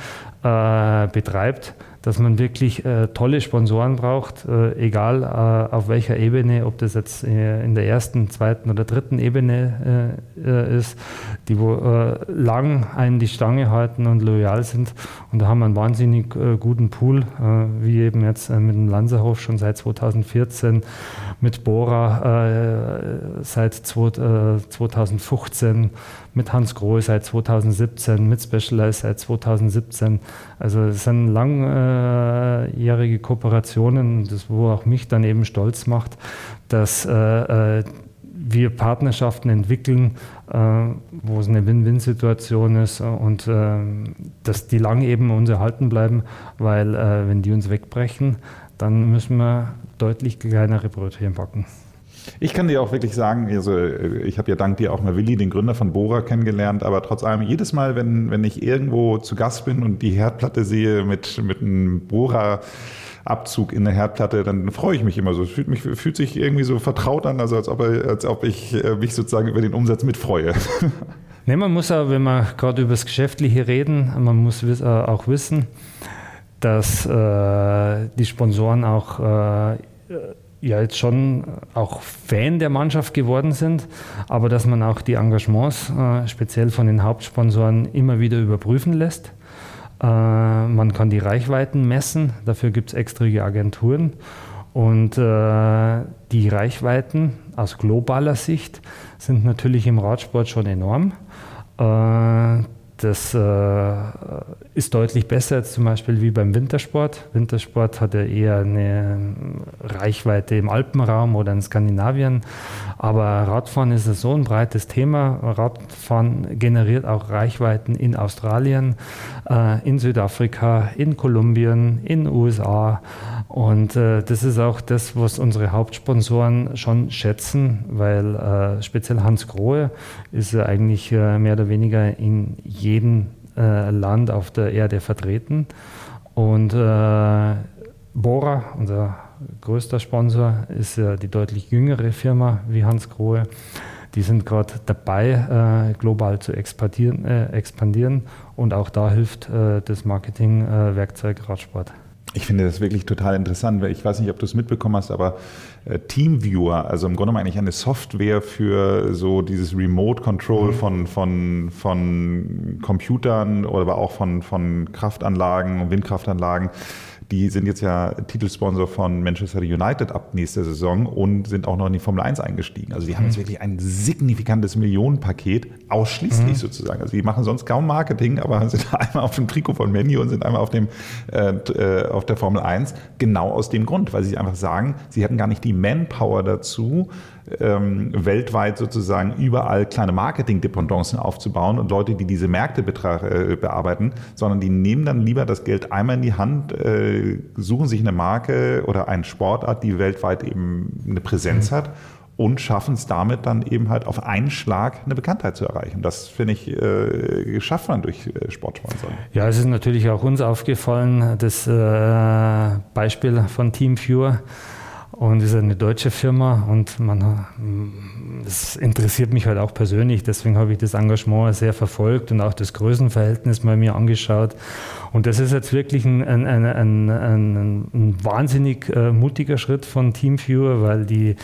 betreibt dass man wirklich äh, tolle Sponsoren braucht, äh, egal äh, auf welcher Ebene, ob das jetzt äh, in der ersten, zweiten oder dritten Ebene äh, äh, ist, die wo lang einen die Stange halten und loyal sind. Und da haben wir einen wahnsinnig guten Pool, wie eben jetzt mit dem Lanzerhof schon seit 2014, mit Bora seit 2015 mit Hans Grohe seit 2017, mit Specialized seit 2017. Also es sind langjährige Kooperationen, das wo auch mich dann eben stolz macht, dass äh, äh wir Partnerschaften entwickeln, äh, wo es eine Win-Win-Situation ist und äh, dass die lang eben uns erhalten bleiben, weil äh, wenn die uns wegbrechen, dann müssen wir deutlich kleinere Brötchen backen. Ich kann dir auch wirklich sagen, also äh, ich habe ja dank dir auch mal Willi, den Gründer von Bora, kennengelernt, aber trotz allem, jedes Mal, wenn, wenn ich irgendwo zu Gast bin und die Herdplatte sehe mit, mit einem Bora, Abzug in der Herdplatte, dann freue ich mich immer so. Es fühlt, mich, fühlt sich irgendwie so vertraut an, also als ob, als ob ich äh, mich sozusagen über den Umsatz mitfreue. Nee, man muss aber, wenn wir gerade über das Geschäftliche reden, man muss äh, auch wissen, dass äh, die Sponsoren auch äh, ja jetzt schon auch Fan der Mannschaft geworden sind, aber dass man auch die Engagements äh, speziell von den Hauptsponsoren immer wieder überprüfen lässt. Äh, man kann die Reichweiten messen, dafür gibt es extra Agenturen und äh, die Reichweiten aus globaler Sicht sind natürlich im Radsport schon enorm. Das äh, ist deutlich besser jetzt zum Beispiel wie beim Wintersport. Wintersport hat ja eher eine Reichweite im Alpenraum oder in Skandinavien. Aber Radfahren ist so ein breites Thema. Radfahren generiert auch Reichweiten in Australien, äh, in Südafrika, in Kolumbien, in den USA. Und äh, das ist auch das, was unsere Hauptsponsoren schon schätzen, weil äh, speziell Hans Grohe ist ja eigentlich äh, mehr oder weniger in jedem äh, Land auf der Erde vertreten. Und äh, Bora, unser größter Sponsor, ist ja die deutlich jüngere Firma wie Hans Grohe. Die sind gerade dabei, äh, global zu expandieren, expandieren, und auch da hilft das Marketingwerkzeug Radsport. Ich finde das wirklich total interessant, weil ich weiß nicht, ob du es mitbekommen hast, aber äh, Teamviewer, also im Grunde genommen eigentlich eine Software für so dieses Remote Control mhm. von, von, von Computern oder aber auch von, von Kraftanlagen und Windkraftanlagen die sind jetzt ja Titelsponsor von Manchester United ab nächster Saison und sind auch noch in die Formel 1 eingestiegen. Also die haben jetzt mhm. wirklich ein signifikantes Millionenpaket, ausschließlich mhm. sozusagen. Also die machen sonst kaum Marketing, aber sind einmal auf dem Trikot von Menu und sind einmal auf, dem, äh, äh, auf der Formel 1. Genau aus dem Grund, weil sie einfach sagen, sie hätten gar nicht die Manpower dazu, ähm, weltweit sozusagen überall kleine Marketing-Dependancen aufzubauen und Leute, die diese Märkte äh, bearbeiten, sondern die nehmen dann lieber das Geld einmal in die Hand, äh, suchen sich eine Marke oder eine Sportart, die weltweit eben eine Präsenz mhm. hat und schaffen es damit dann eben halt auf einen Schlag eine Bekanntheit zu erreichen. Das finde ich, äh, schafft man durch äh, Sportsponsoren. Ja, es ist natürlich auch uns aufgefallen, das äh, Beispiel von Team Viewer und ist eine deutsche Firma und man, das interessiert mich halt auch persönlich. Deswegen habe ich das Engagement sehr verfolgt und auch das Größenverhältnis mal mir angeschaut. Und das ist jetzt wirklich ein, ein, ein, ein, ein wahnsinnig äh, mutiger Schritt von TeamViewer, weil die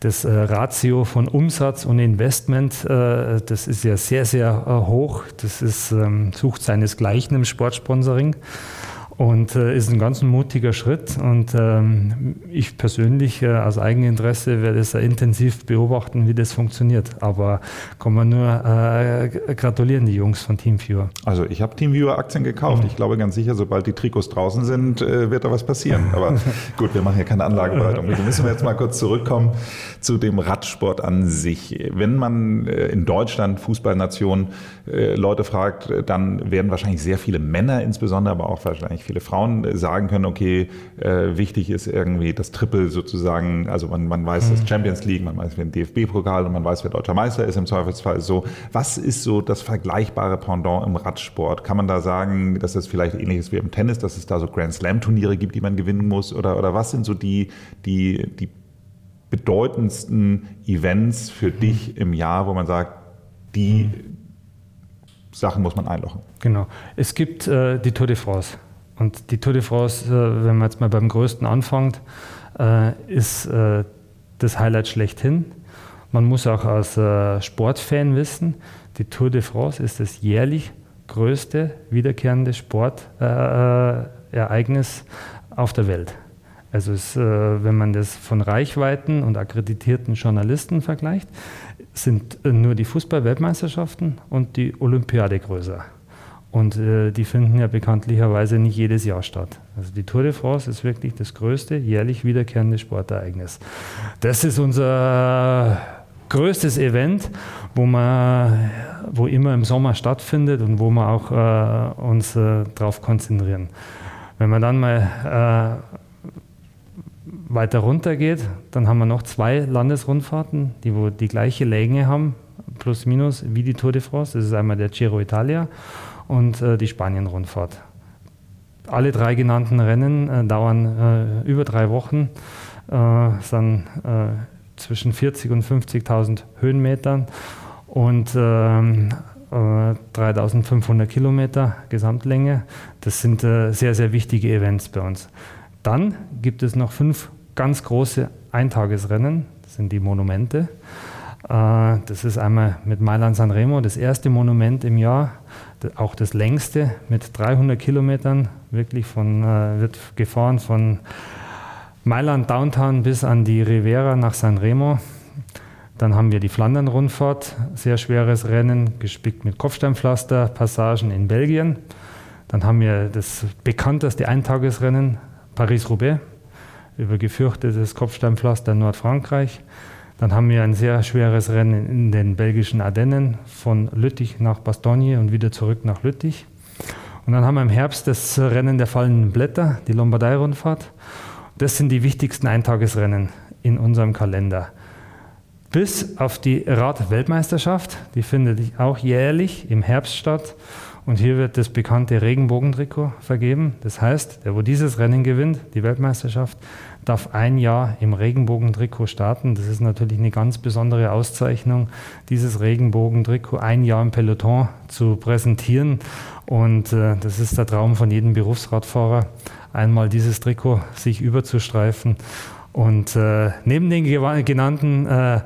das äh, Ratio von Umsatz und Investment, äh, das ist ja sehr, sehr äh, hoch. Das ist, ähm, sucht seinesgleichen im Sportsponsoring. Und äh, ist ein ganz mutiger Schritt. Und ähm, ich persönlich äh, aus Eigeninteresse werde es intensiv beobachten, wie das funktioniert. Aber kann man nur äh, gratulieren, die Jungs von TeamViewer. Also ich habe TeamViewer Aktien gekauft. Ich glaube ganz sicher, sobald die Trikots draußen sind, äh, wird da was passieren. Aber gut, wir machen hier keine Anlageberatung. Wir müssen jetzt mal kurz zurückkommen zu dem Radsport an sich. Wenn man äh, in Deutschland, Fußballnation, äh, Leute fragt, dann werden wahrscheinlich sehr viele Männer insbesondere, aber auch wahrscheinlich viele Frauen sagen können, okay, äh, wichtig ist irgendwie das Triple sozusagen, also man, man weiß mhm. das Champions League, man weiß, wer ein DFB-Pokal und man weiß, wer deutscher Meister ist im Zweifelsfall so. Was ist so das vergleichbare Pendant im Radsport? Kann man da sagen, dass das vielleicht ähnlich ist wie im Tennis, dass es da so Grand Slam-Turniere gibt, die man gewinnen muss? Oder, oder was sind so die, die, die bedeutendsten Events für mhm. dich im Jahr, wo man sagt, die mhm. Sachen muss man einlochen? Genau. Es gibt äh, die Tour de France. Und die Tour de France, äh, wenn man jetzt mal beim größten anfängt, äh, ist äh, das Highlight schlechthin. Man muss auch als Sportfan wissen, die Tour de France ist das jährlich größte wiederkehrende Sportereignis auf der Welt. Also es, wenn man das von Reichweiten und akkreditierten Journalisten vergleicht, sind nur die Fußball-Weltmeisterschaften und die Olympiade größer. Und äh, die finden ja bekanntlicherweise nicht jedes Jahr statt. Also die Tour de France ist wirklich das größte jährlich wiederkehrende Sportereignis. Das ist unser größtes Event, wo man, wo immer im Sommer stattfindet und wo wir auch äh, uns äh, darauf konzentrieren. Wenn man dann mal äh, weiter runter geht, dann haben wir noch zwei Landesrundfahrten, die wo die gleiche Länge haben, plus minus, wie die Tour de France. Das ist einmal der Giro Italia und äh, die Spanien-Rundfahrt. Alle drei genannten Rennen äh, dauern äh, über drei Wochen, äh, sind äh, zwischen 40 und 50.000 Höhenmetern und 3500 ähm, Kilometer Gesamtlänge. Das sind sehr, sehr wichtige Events bei uns. Dann gibt es noch fünf ganz große Eintagesrennen, das sind die Monumente. Das ist einmal mit Mailand San Remo, das erste Monument im Jahr auch das längste mit 300 Kilometern, wirklich von, äh, wird gefahren von Mailand Downtown bis an die Rivera nach San Remo. Dann haben wir die Flandern-Rundfahrt, sehr schweres Rennen, gespickt mit Kopfsteinpflaster, Passagen in Belgien. Dann haben wir das bekannteste Eintagesrennen, Paris-Roubaix, über gefürchtetes Kopfsteinpflaster in Nordfrankreich. Dann haben wir ein sehr schweres Rennen in den belgischen Ardennen von Lüttich nach Bastogne und wieder zurück nach Lüttich. Und dann haben wir im Herbst das Rennen der fallenden Blätter, die Lombardei-Rundfahrt. Das sind die wichtigsten Eintagesrennen in unserem Kalender. Bis auf die Rad-Weltmeisterschaft, die findet auch jährlich im Herbst statt. Und hier wird das bekannte Regenbogentrikot vergeben. Das heißt, der, wo dieses Rennen gewinnt, die Weltmeisterschaft, darf ein Jahr im Regenbogentrikot starten. Das ist natürlich eine ganz besondere Auszeichnung, dieses Regenbogentrikot ein Jahr im Peloton zu präsentieren. Und äh, das ist der Traum von jedem Berufsradfahrer, einmal dieses Trikot sich überzustreifen. Und äh, neben den genannten äh,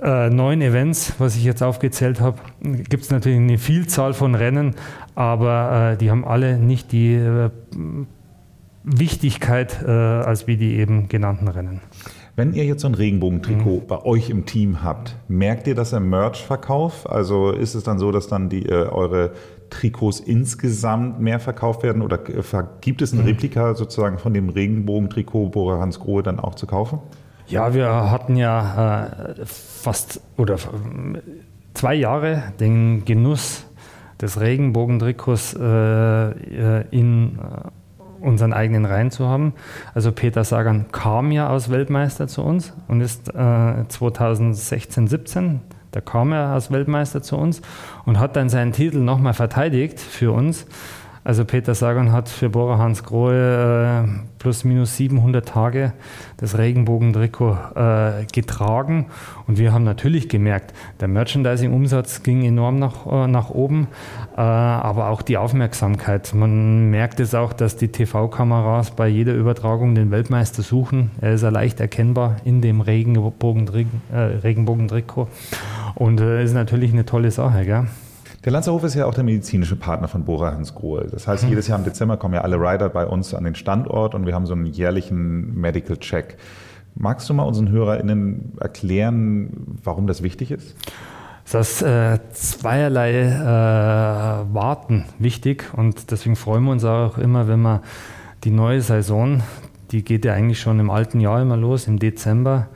äh, neun Events, was ich jetzt aufgezählt habe, gibt es natürlich eine Vielzahl von Rennen, aber äh, die haben alle nicht die äh, Wichtigkeit äh, als wie die eben genannten Rennen. Wenn ihr jetzt so ein Regenbogentrikot mhm. bei euch im Team habt, merkt ihr das im Merch-Verkauf? Also ist es dann so, dass dann die, äh, eure Trikots insgesamt mehr verkauft werden oder äh, gibt es ein mhm. Replika sozusagen von dem Regenbogentrikot Bora Hans Grohe dann auch zu kaufen? Ja, wir hatten ja äh, fast oder zwei Jahre den Genuss des Regenbogentrikots äh, äh in unseren eigenen Reihen zu haben. Also Peter Sagan kam ja als Weltmeister zu uns und ist äh, 2016, 17, da kam er als Weltmeister zu uns und hat dann seinen Titel nochmal verteidigt für uns. Also Peter Sagan hat für Bora Hans Grohe äh, plus minus 700 Tage das Regenbogentrikot äh, getragen und wir haben natürlich gemerkt, der Merchandising-Umsatz ging enorm nach, äh, nach oben, äh, aber auch die Aufmerksamkeit. Man merkt es auch, dass die TV-Kameras bei jeder Übertragung den Weltmeister suchen. Er ist ja leicht erkennbar in dem Regenbogentrikot, äh, Regenbogentrikot und äh, ist natürlich eine tolle Sache. Gell? Der Lanzerhof ist ja auch der medizinische Partner von Bora Hansgrohe. Das heißt, mhm. jedes Jahr im Dezember kommen ja alle Rider bei uns an den Standort und wir haben so einen jährlichen Medical Check. Magst du mal unseren HörerInnen erklären, warum das wichtig ist? Das äh, zweierlei äh, Warten wichtig und deswegen freuen wir uns auch immer, wenn wir die neue Saison, die geht ja eigentlich schon im alten Jahr immer los, im Dezember.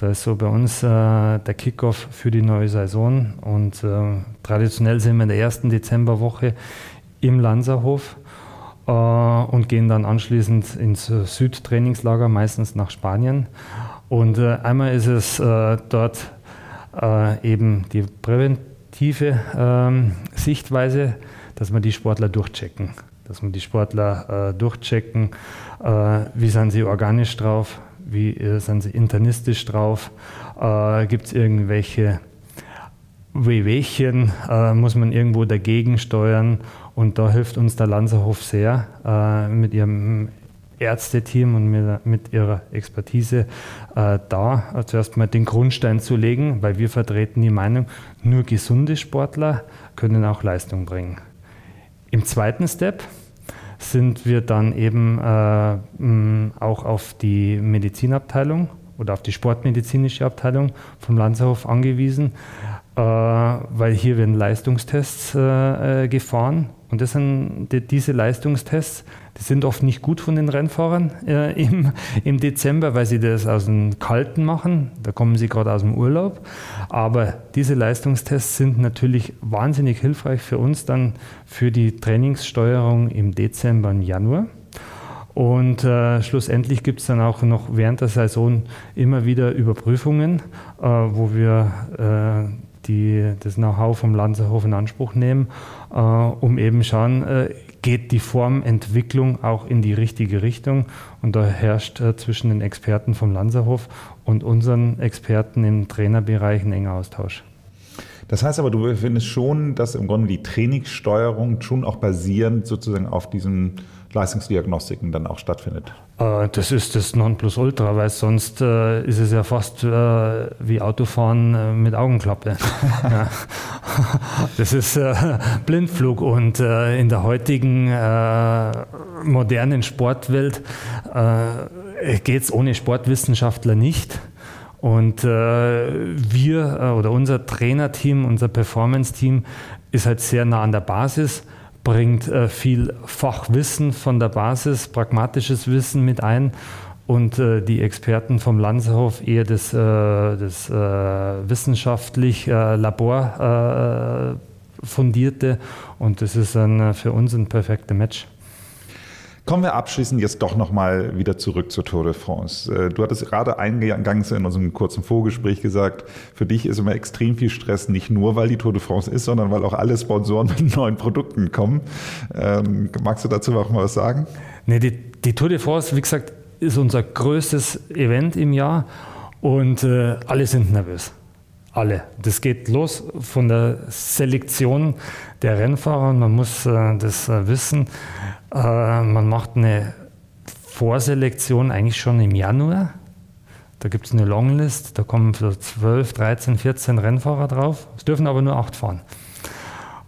Da ist so bei uns äh, der Kickoff für die neue Saison und äh, traditionell sind wir in der ersten Dezemberwoche im Lanzerhof äh, und gehen dann anschließend ins Südtrainingslager, meistens nach Spanien. Und äh, einmal ist es äh, dort eben die präventive ähm, Sichtweise, dass wir die Sportler durchchecken. Dass wir die Sportler durchchecken, wie sind sie organisch drauf, wie sind sie internistisch drauf, gibt es irgendwelche Wehwehchen, muss man irgendwo dagegen steuern? Und da hilft uns der Lanzerhof sehr äh, mit ihrem Ärzteteam und mit, mit ihrer Expertise äh, da, äh, zuerst mal den Grundstein zu legen, weil wir vertreten die Meinung, nur gesunde Sportler können auch Leistung bringen. Im zweiten Step sind wir dann eben äh, auch auf die Medizinabteilung oder auf die sportmedizinische Abteilung vom Lanzerhof angewiesen, äh, weil hier werden Leistungstests äh, gefahren. Und das sind die, diese Leistungstests, sind oft nicht gut von den Rennfahrern äh, im, im Dezember, weil sie das aus dem Kalten machen. Da kommen sie gerade aus dem Urlaub. Aber diese Leistungstests sind natürlich wahnsinnig hilfreich für uns dann für die Trainingssteuerung im Dezember und Januar. Und äh, schlussendlich gibt es dann auch noch während der Saison immer wieder Überprüfungen, äh, wo wir äh, die, das Know-how vom Lanzerhof in Anspruch nehmen, äh, um eben schauen, äh, geht die Formentwicklung auch in die richtige Richtung. Und da herrscht äh, zwischen den Experten vom Lanzerhof und unseren Experten im Trainerbereich ein enger Austausch. Das heißt aber, du findest schon, dass im Grunde die Trainingssteuerung schon auch basierend sozusagen auf diesen Leistungsdiagnostiken dann auch stattfindet. Äh, das ist das Nonplusultra, weil sonst äh, ist es ja fast äh, wie Autofahren mit Augenklappe. ja. Das ist Blindflug und in der heutigen modernen Sportwelt geht es ohne Sportwissenschaftler nicht. Und wir oder unser Trainerteam, unser Performance-Team ist halt sehr nah an der Basis bringt äh, viel Fachwissen von der Basis, pragmatisches Wissen mit ein und äh, die Experten vom Lanzerhof eher das, äh, das äh, wissenschaftlich äh, Labor äh, fundierte und das ist dann für uns ein perfekter Match. Kommen wir abschließend jetzt doch nochmal wieder zurück zur Tour de France. Äh, du hattest gerade eingangs in unserem kurzen Vorgespräch gesagt, für dich ist immer extrem viel Stress, nicht nur weil die Tour de France ist, sondern weil auch alle Sponsoren mit neuen Produkten kommen. Ähm, magst du dazu auch mal was sagen? Nee, die, die Tour de France, wie gesagt, ist unser größtes Event im Jahr und äh, alle sind nervös. Alle. Das geht los von der Selektion der Rennfahrer. Man muss äh, das äh, wissen. Äh, man macht eine Vorselektion eigentlich schon im Januar. Da gibt es eine Longlist, da kommen so 12, 13, 14 Rennfahrer drauf. Es dürfen aber nur acht fahren.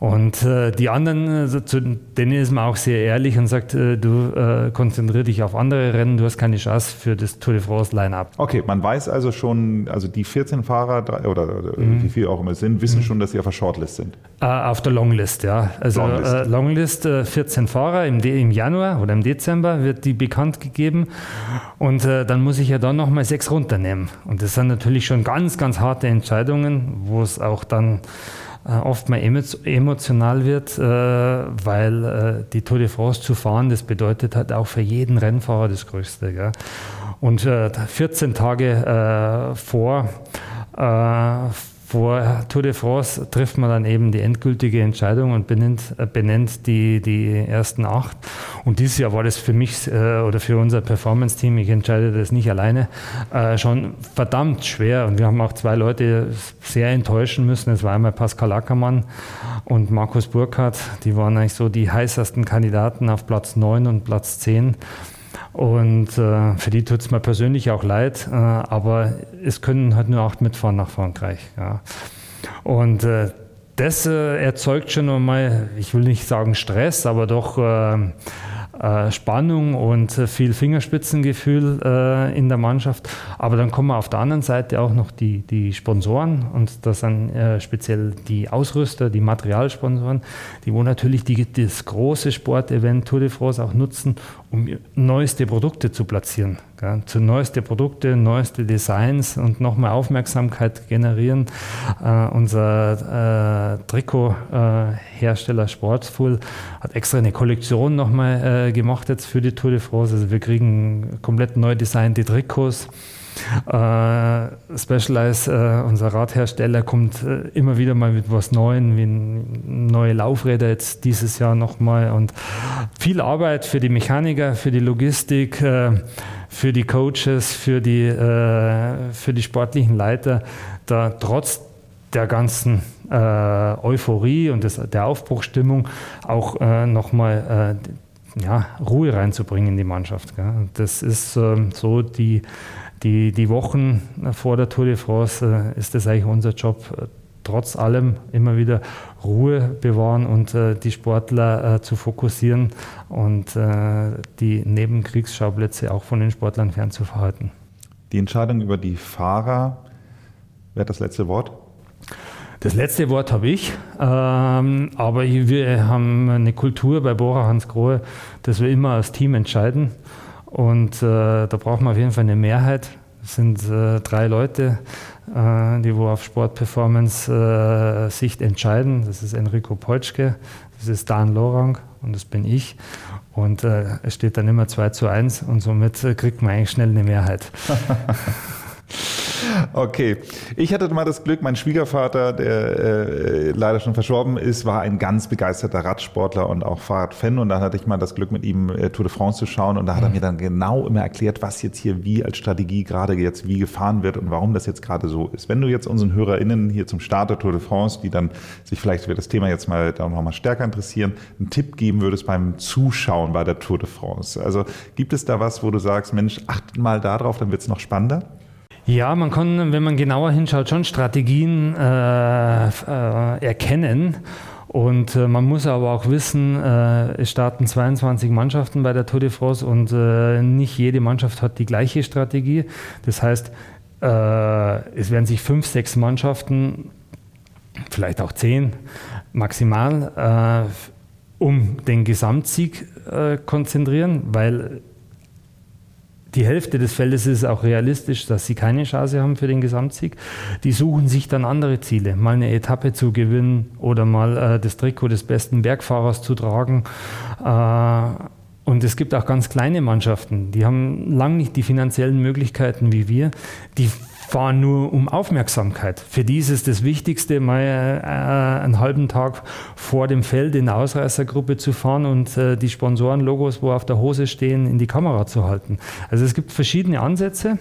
Und äh, die anderen, also zu denen ist man auch sehr ehrlich und sagt, äh, du äh, konzentrier dich auf andere Rennen, du hast keine Chance für das Tour de France Line-Up. Okay, man weiß also schon, also die 14 Fahrer oder, mhm. wie viele auch immer sind, wissen mhm. schon, dass sie auf der Shortlist sind. Äh, auf der Longlist, ja. Also Longlist, äh, Longlist 14 äh, Fahrer im, im, Januar oder im Dezember wird die bekannt gegeben und dann muss ich ja dann nochmal sechs runternehmen. Und das sind natürlich schon ganz, ganz harte Entscheidungen, wo es auch dann äh, oft mal emotional wird, äh, weil äh, die Tour de France zu fahren, das bedeutet halt auch für jeden Rennfahrer das Größte. Und 14 Tage vor vor Tour de France trifft man dann eben die endgültige Entscheidung und benennt, äh, benennt die, die ersten acht. Und dieses Jahr war das für mich äh, oder für unser Performance-Team, ich entscheide das nicht alleine, äh, schon verdammt schwer. Und wir haben auch zwei Leute sehr enttäuschen müssen. Es war einmal Pascal Ackermann und Markus Burkhardt. Die waren eigentlich so die heißesten Kandidaten auf Platz 9 und Platz 10. Und äh, für die tut es mir persönlich auch leid, äh, aber es können halt nur acht mitfahren nach Frankreich. Ja. Und äh, das äh, erzeugt schon einmal, ich will nicht sagen Stress, aber doch äh, äh, Spannung und viel Fingerspitzengefühl in der Mannschaft. Aber dann kommen auf der anderen Seite auch noch die, die Sponsoren und das sind speziell die Ausrüster, die Materialsponsoren, die wo natürlich die, das große Sportevent Tour de France auch nutzen, um neueste Produkte zu platzieren. Gell? Zu neueste Produkte, neueste Designs und nochmal Aufmerksamkeit generieren. Äh, unser äh, Trikothersteller äh, Sportsfull hat extra eine Kollektion nochmal äh, gemacht jetzt für die Tour de France. Also wir kriegen komplett neu designte Trikots. Äh, Specialized, äh, unser Radhersteller, kommt äh, immer wieder mal mit was Neuem, wie neue Laufräder jetzt dieses Jahr nochmal und viel Arbeit für die Mechaniker, für die Logistik, äh, für die Coaches, für die, äh, für die sportlichen Leiter, da trotz der ganzen äh, Euphorie und des, der Aufbruchstimmung auch äh, nochmal ja, Ruhe reinzubringen in die Mannschaft. Gell? Das ist ähm, so die die, die Wochen vor der Tour de France äh, ist es eigentlich unser Job, äh, trotz allem immer wieder Ruhe bewahren und äh, die Sportler äh, zu fokussieren und äh, die Nebenkriegsschauplätze auch von den Sportlern fernzuverhalten. Die Entscheidung über die Fahrer, wer hat das letzte Wort? Das letzte Wort habe ich, ähm, aber wir haben eine Kultur bei Bora Hans Grohe, dass wir immer als Team entscheiden. Und äh, da brauchen wir auf jeden Fall eine Mehrheit. Es sind äh, drei Leute, äh, die wo auf Sportperformance-Sicht äh, entscheiden. Das ist Enrico Polschke, das ist Dan Lorang und das bin ich. Und äh, es steht dann immer 2 zu 1 und somit äh, kriegt man eigentlich schnell eine Mehrheit. Okay. Ich hatte mal das Glück, mein Schwiegervater, der äh, leider schon verstorben ist, war ein ganz begeisterter Radsportler und auch Fahrradfan. Und dann hatte ich mal das Glück, mit ihm äh, Tour de France zu schauen. Und da hat er mhm. mir dann genau immer erklärt, was jetzt hier wie als Strategie gerade jetzt wie gefahren wird und warum das jetzt gerade so ist. Wenn du jetzt unseren HörerInnen hier zum Start der Tour de France, die dann sich vielleicht für das Thema jetzt mal da noch mal stärker interessieren, einen Tipp geben würdest beim Zuschauen bei der Tour de France. Also gibt es da was, wo du sagst, Mensch, acht mal darauf, dann wird es noch spannender? Ja, man kann, wenn man genauer hinschaut, schon Strategien äh, äh, erkennen. Und äh, man muss aber auch wissen, äh, es starten 22 Mannschaften bei der Tour de France und äh, nicht jede Mannschaft hat die gleiche Strategie. Das heißt, äh, es werden sich fünf, sechs Mannschaften, vielleicht auch zehn maximal, um den Gesamtsieg konzentrieren, weil die Hälfte des Feldes ist auch realistisch, dass sie keine Chance haben für den Gesamtsieg. Die suchen sich dann andere Ziele, mal eine Etappe zu gewinnen oder mal äh, das Trikot des besten Bergfahrers zu tragen. Äh, und es gibt auch ganz kleine Mannschaften, die haben lang nicht die finanziellen Möglichkeiten wie wir. Die fahren nur um Aufmerksamkeit. Für die ist es das Wichtigste, mal äh, einen halben Tag vor dem Feld in der Ausreißergruppe zu fahren und äh, die Sponsorenlogos, wo auf der Hose stehen, in die Kamera zu halten. Also es gibt verschiedene Ansätze,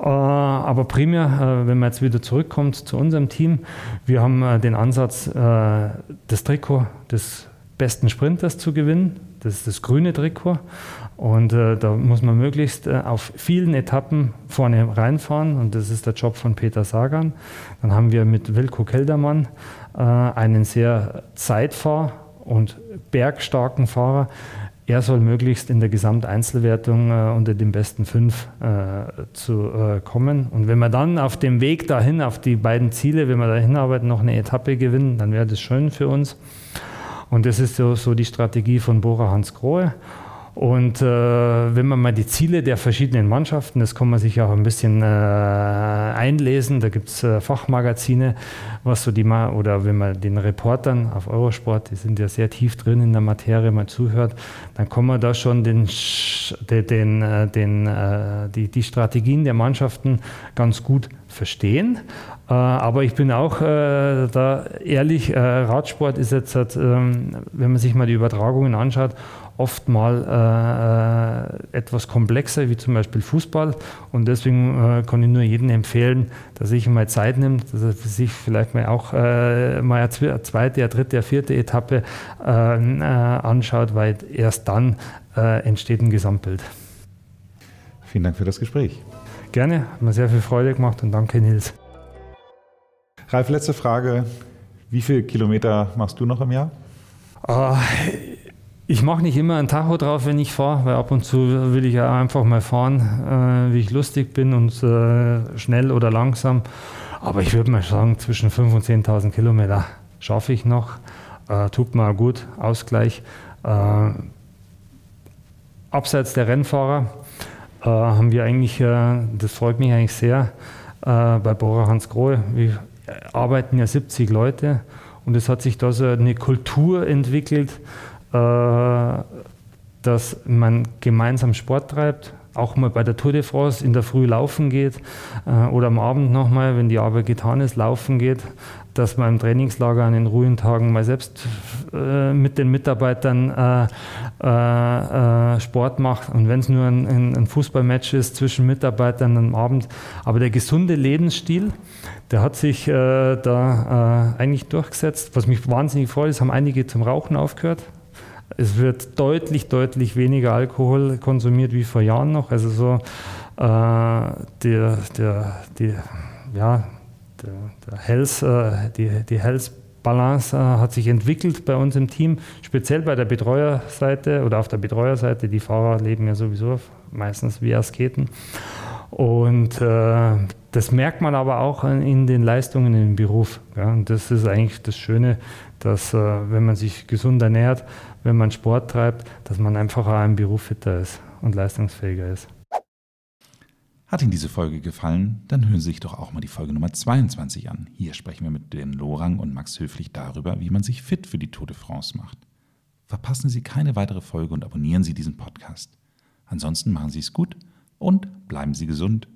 äh, aber primär, wenn man jetzt wieder zurückkommt zu unserem Team, wir haben den Ansatz, das Trikot des besten Sprinters zu gewinnen. Das ist das grüne Trikot. Und äh, da muss man möglichst äh, auf vielen Etappen vorne reinfahren und das ist der Job von Peter Sagan. Dann haben wir mit Wilko Keldermann äh, einen sehr zeitfahr- und bergstarken Fahrer. Er soll möglichst in der Gesamteinzelwertung äh, unter den besten fünf äh, zu äh, kommen. Und wenn wir dann auf dem Weg dahin, auf die beiden Ziele, wenn wir dahin arbeiten, noch eine Etappe gewinnen, dann wäre das schön für uns. Und das ist so, so die Strategie von Bora Hans Grohe. Und äh, wenn man mal die Ziele der verschiedenen Mannschaften, das kann man sich auch ein bisschen äh, einlesen, da gibt es äh, Fachmagazine, was so die mal, oder wenn man den Reportern auf Eurosport, die sind ja sehr tief drin in der Materie, mal zuhört, dann kann man da schon den, den, äh, den äh, die, die Strategien der Mannschaften ganz gut verstehen. Äh, aber ich bin auch da ehrlich, Radsport ist jetzt, ähm, wenn man sich mal die Übertragungen anschaut, oft mal äh, etwas komplexer, wie zum Beispiel Fußball. Und deswegen äh, kann ich nur jedem empfehlen, dass sich mal Zeit nimmt, dass er sich vielleicht mal auch äh, mal eine zweite, eine dritte, eine vierte Etappe äh, äh, anschaut, weil erst dann äh, entsteht ein Gesamtbild. Vielen Dank für das Gespräch. Gerne, hat mir sehr viel Freude gemacht und danke Nils. Ralf, letzte Frage. Wie viele Kilometer machst du noch im Jahr? Ich mache nicht immer ein Tacho drauf, wenn ich fahre, weil ab und zu will ich ja einfach mal fahren, äh, wie ich lustig bin und äh, schnell oder langsam. Aber ich würde mal sagen, zwischen 5.000 und 10.000 Kilometer schaffe ich noch. Äh, tut mir gut, Ausgleich. Äh, abseits der Rennfahrer äh, haben wir eigentlich, äh, das freut mich eigentlich sehr, bei Bora Hans Grohe, wir arbeiten ja 70 Leute und es hat sich da so eine Kultur entwickelt, dass man gemeinsam Sport treibt, auch mal bei der Tour de France in der Früh laufen geht äh, oder am Abend nochmal, wenn die Arbeit getan ist, laufen geht, dass man im Trainingslager an den ruhigen Tagen mal selbst äh, mit den Mitarbeitern äh, äh, äh Sport macht und wenn es nur ein, Fußballmatch ist zwischen Mitarbeitern am Abend. Aber der gesunde Lebensstil, der hat sich äh, da eigentlich durchgesetzt. Was mich wahnsinnig freut, ist, haben einige zum Rauchen aufgehört. Es wird deutlich, deutlich weniger Alkohol konsumiert wie vor Jahren noch. Also so äh, der, der, die, ja, der, der Health, äh, die, die Health Balance äh, hat sich entwickelt bei uns im Team, speziell bei der Betreuerseite oder auf der Betreuerseite. Die Fahrer leben ja sowieso meistens wie Asketen. Und äh, das merkt man aber auch in den Leistungen im Beruf. Ja. Und das ist eigentlich das Schöne, dass äh, wenn man sich gesund ernährt, wenn man Sport treibt, dass man einfach auch im Beruf fitter ist und leistungsfähiger ist. Hat Ihnen diese Folge gefallen? Dann hören Sie sich doch auch mal die Folge Nummer 22 an. Hier sprechen wir mit den Lorang und Max Höflich darüber, wie man sich fit für die Tour de France macht. Verpassen Sie keine weitere Folge und abonnieren Sie diesen Podcast. Ansonsten machen Sie es gut und bleiben Sie gesund.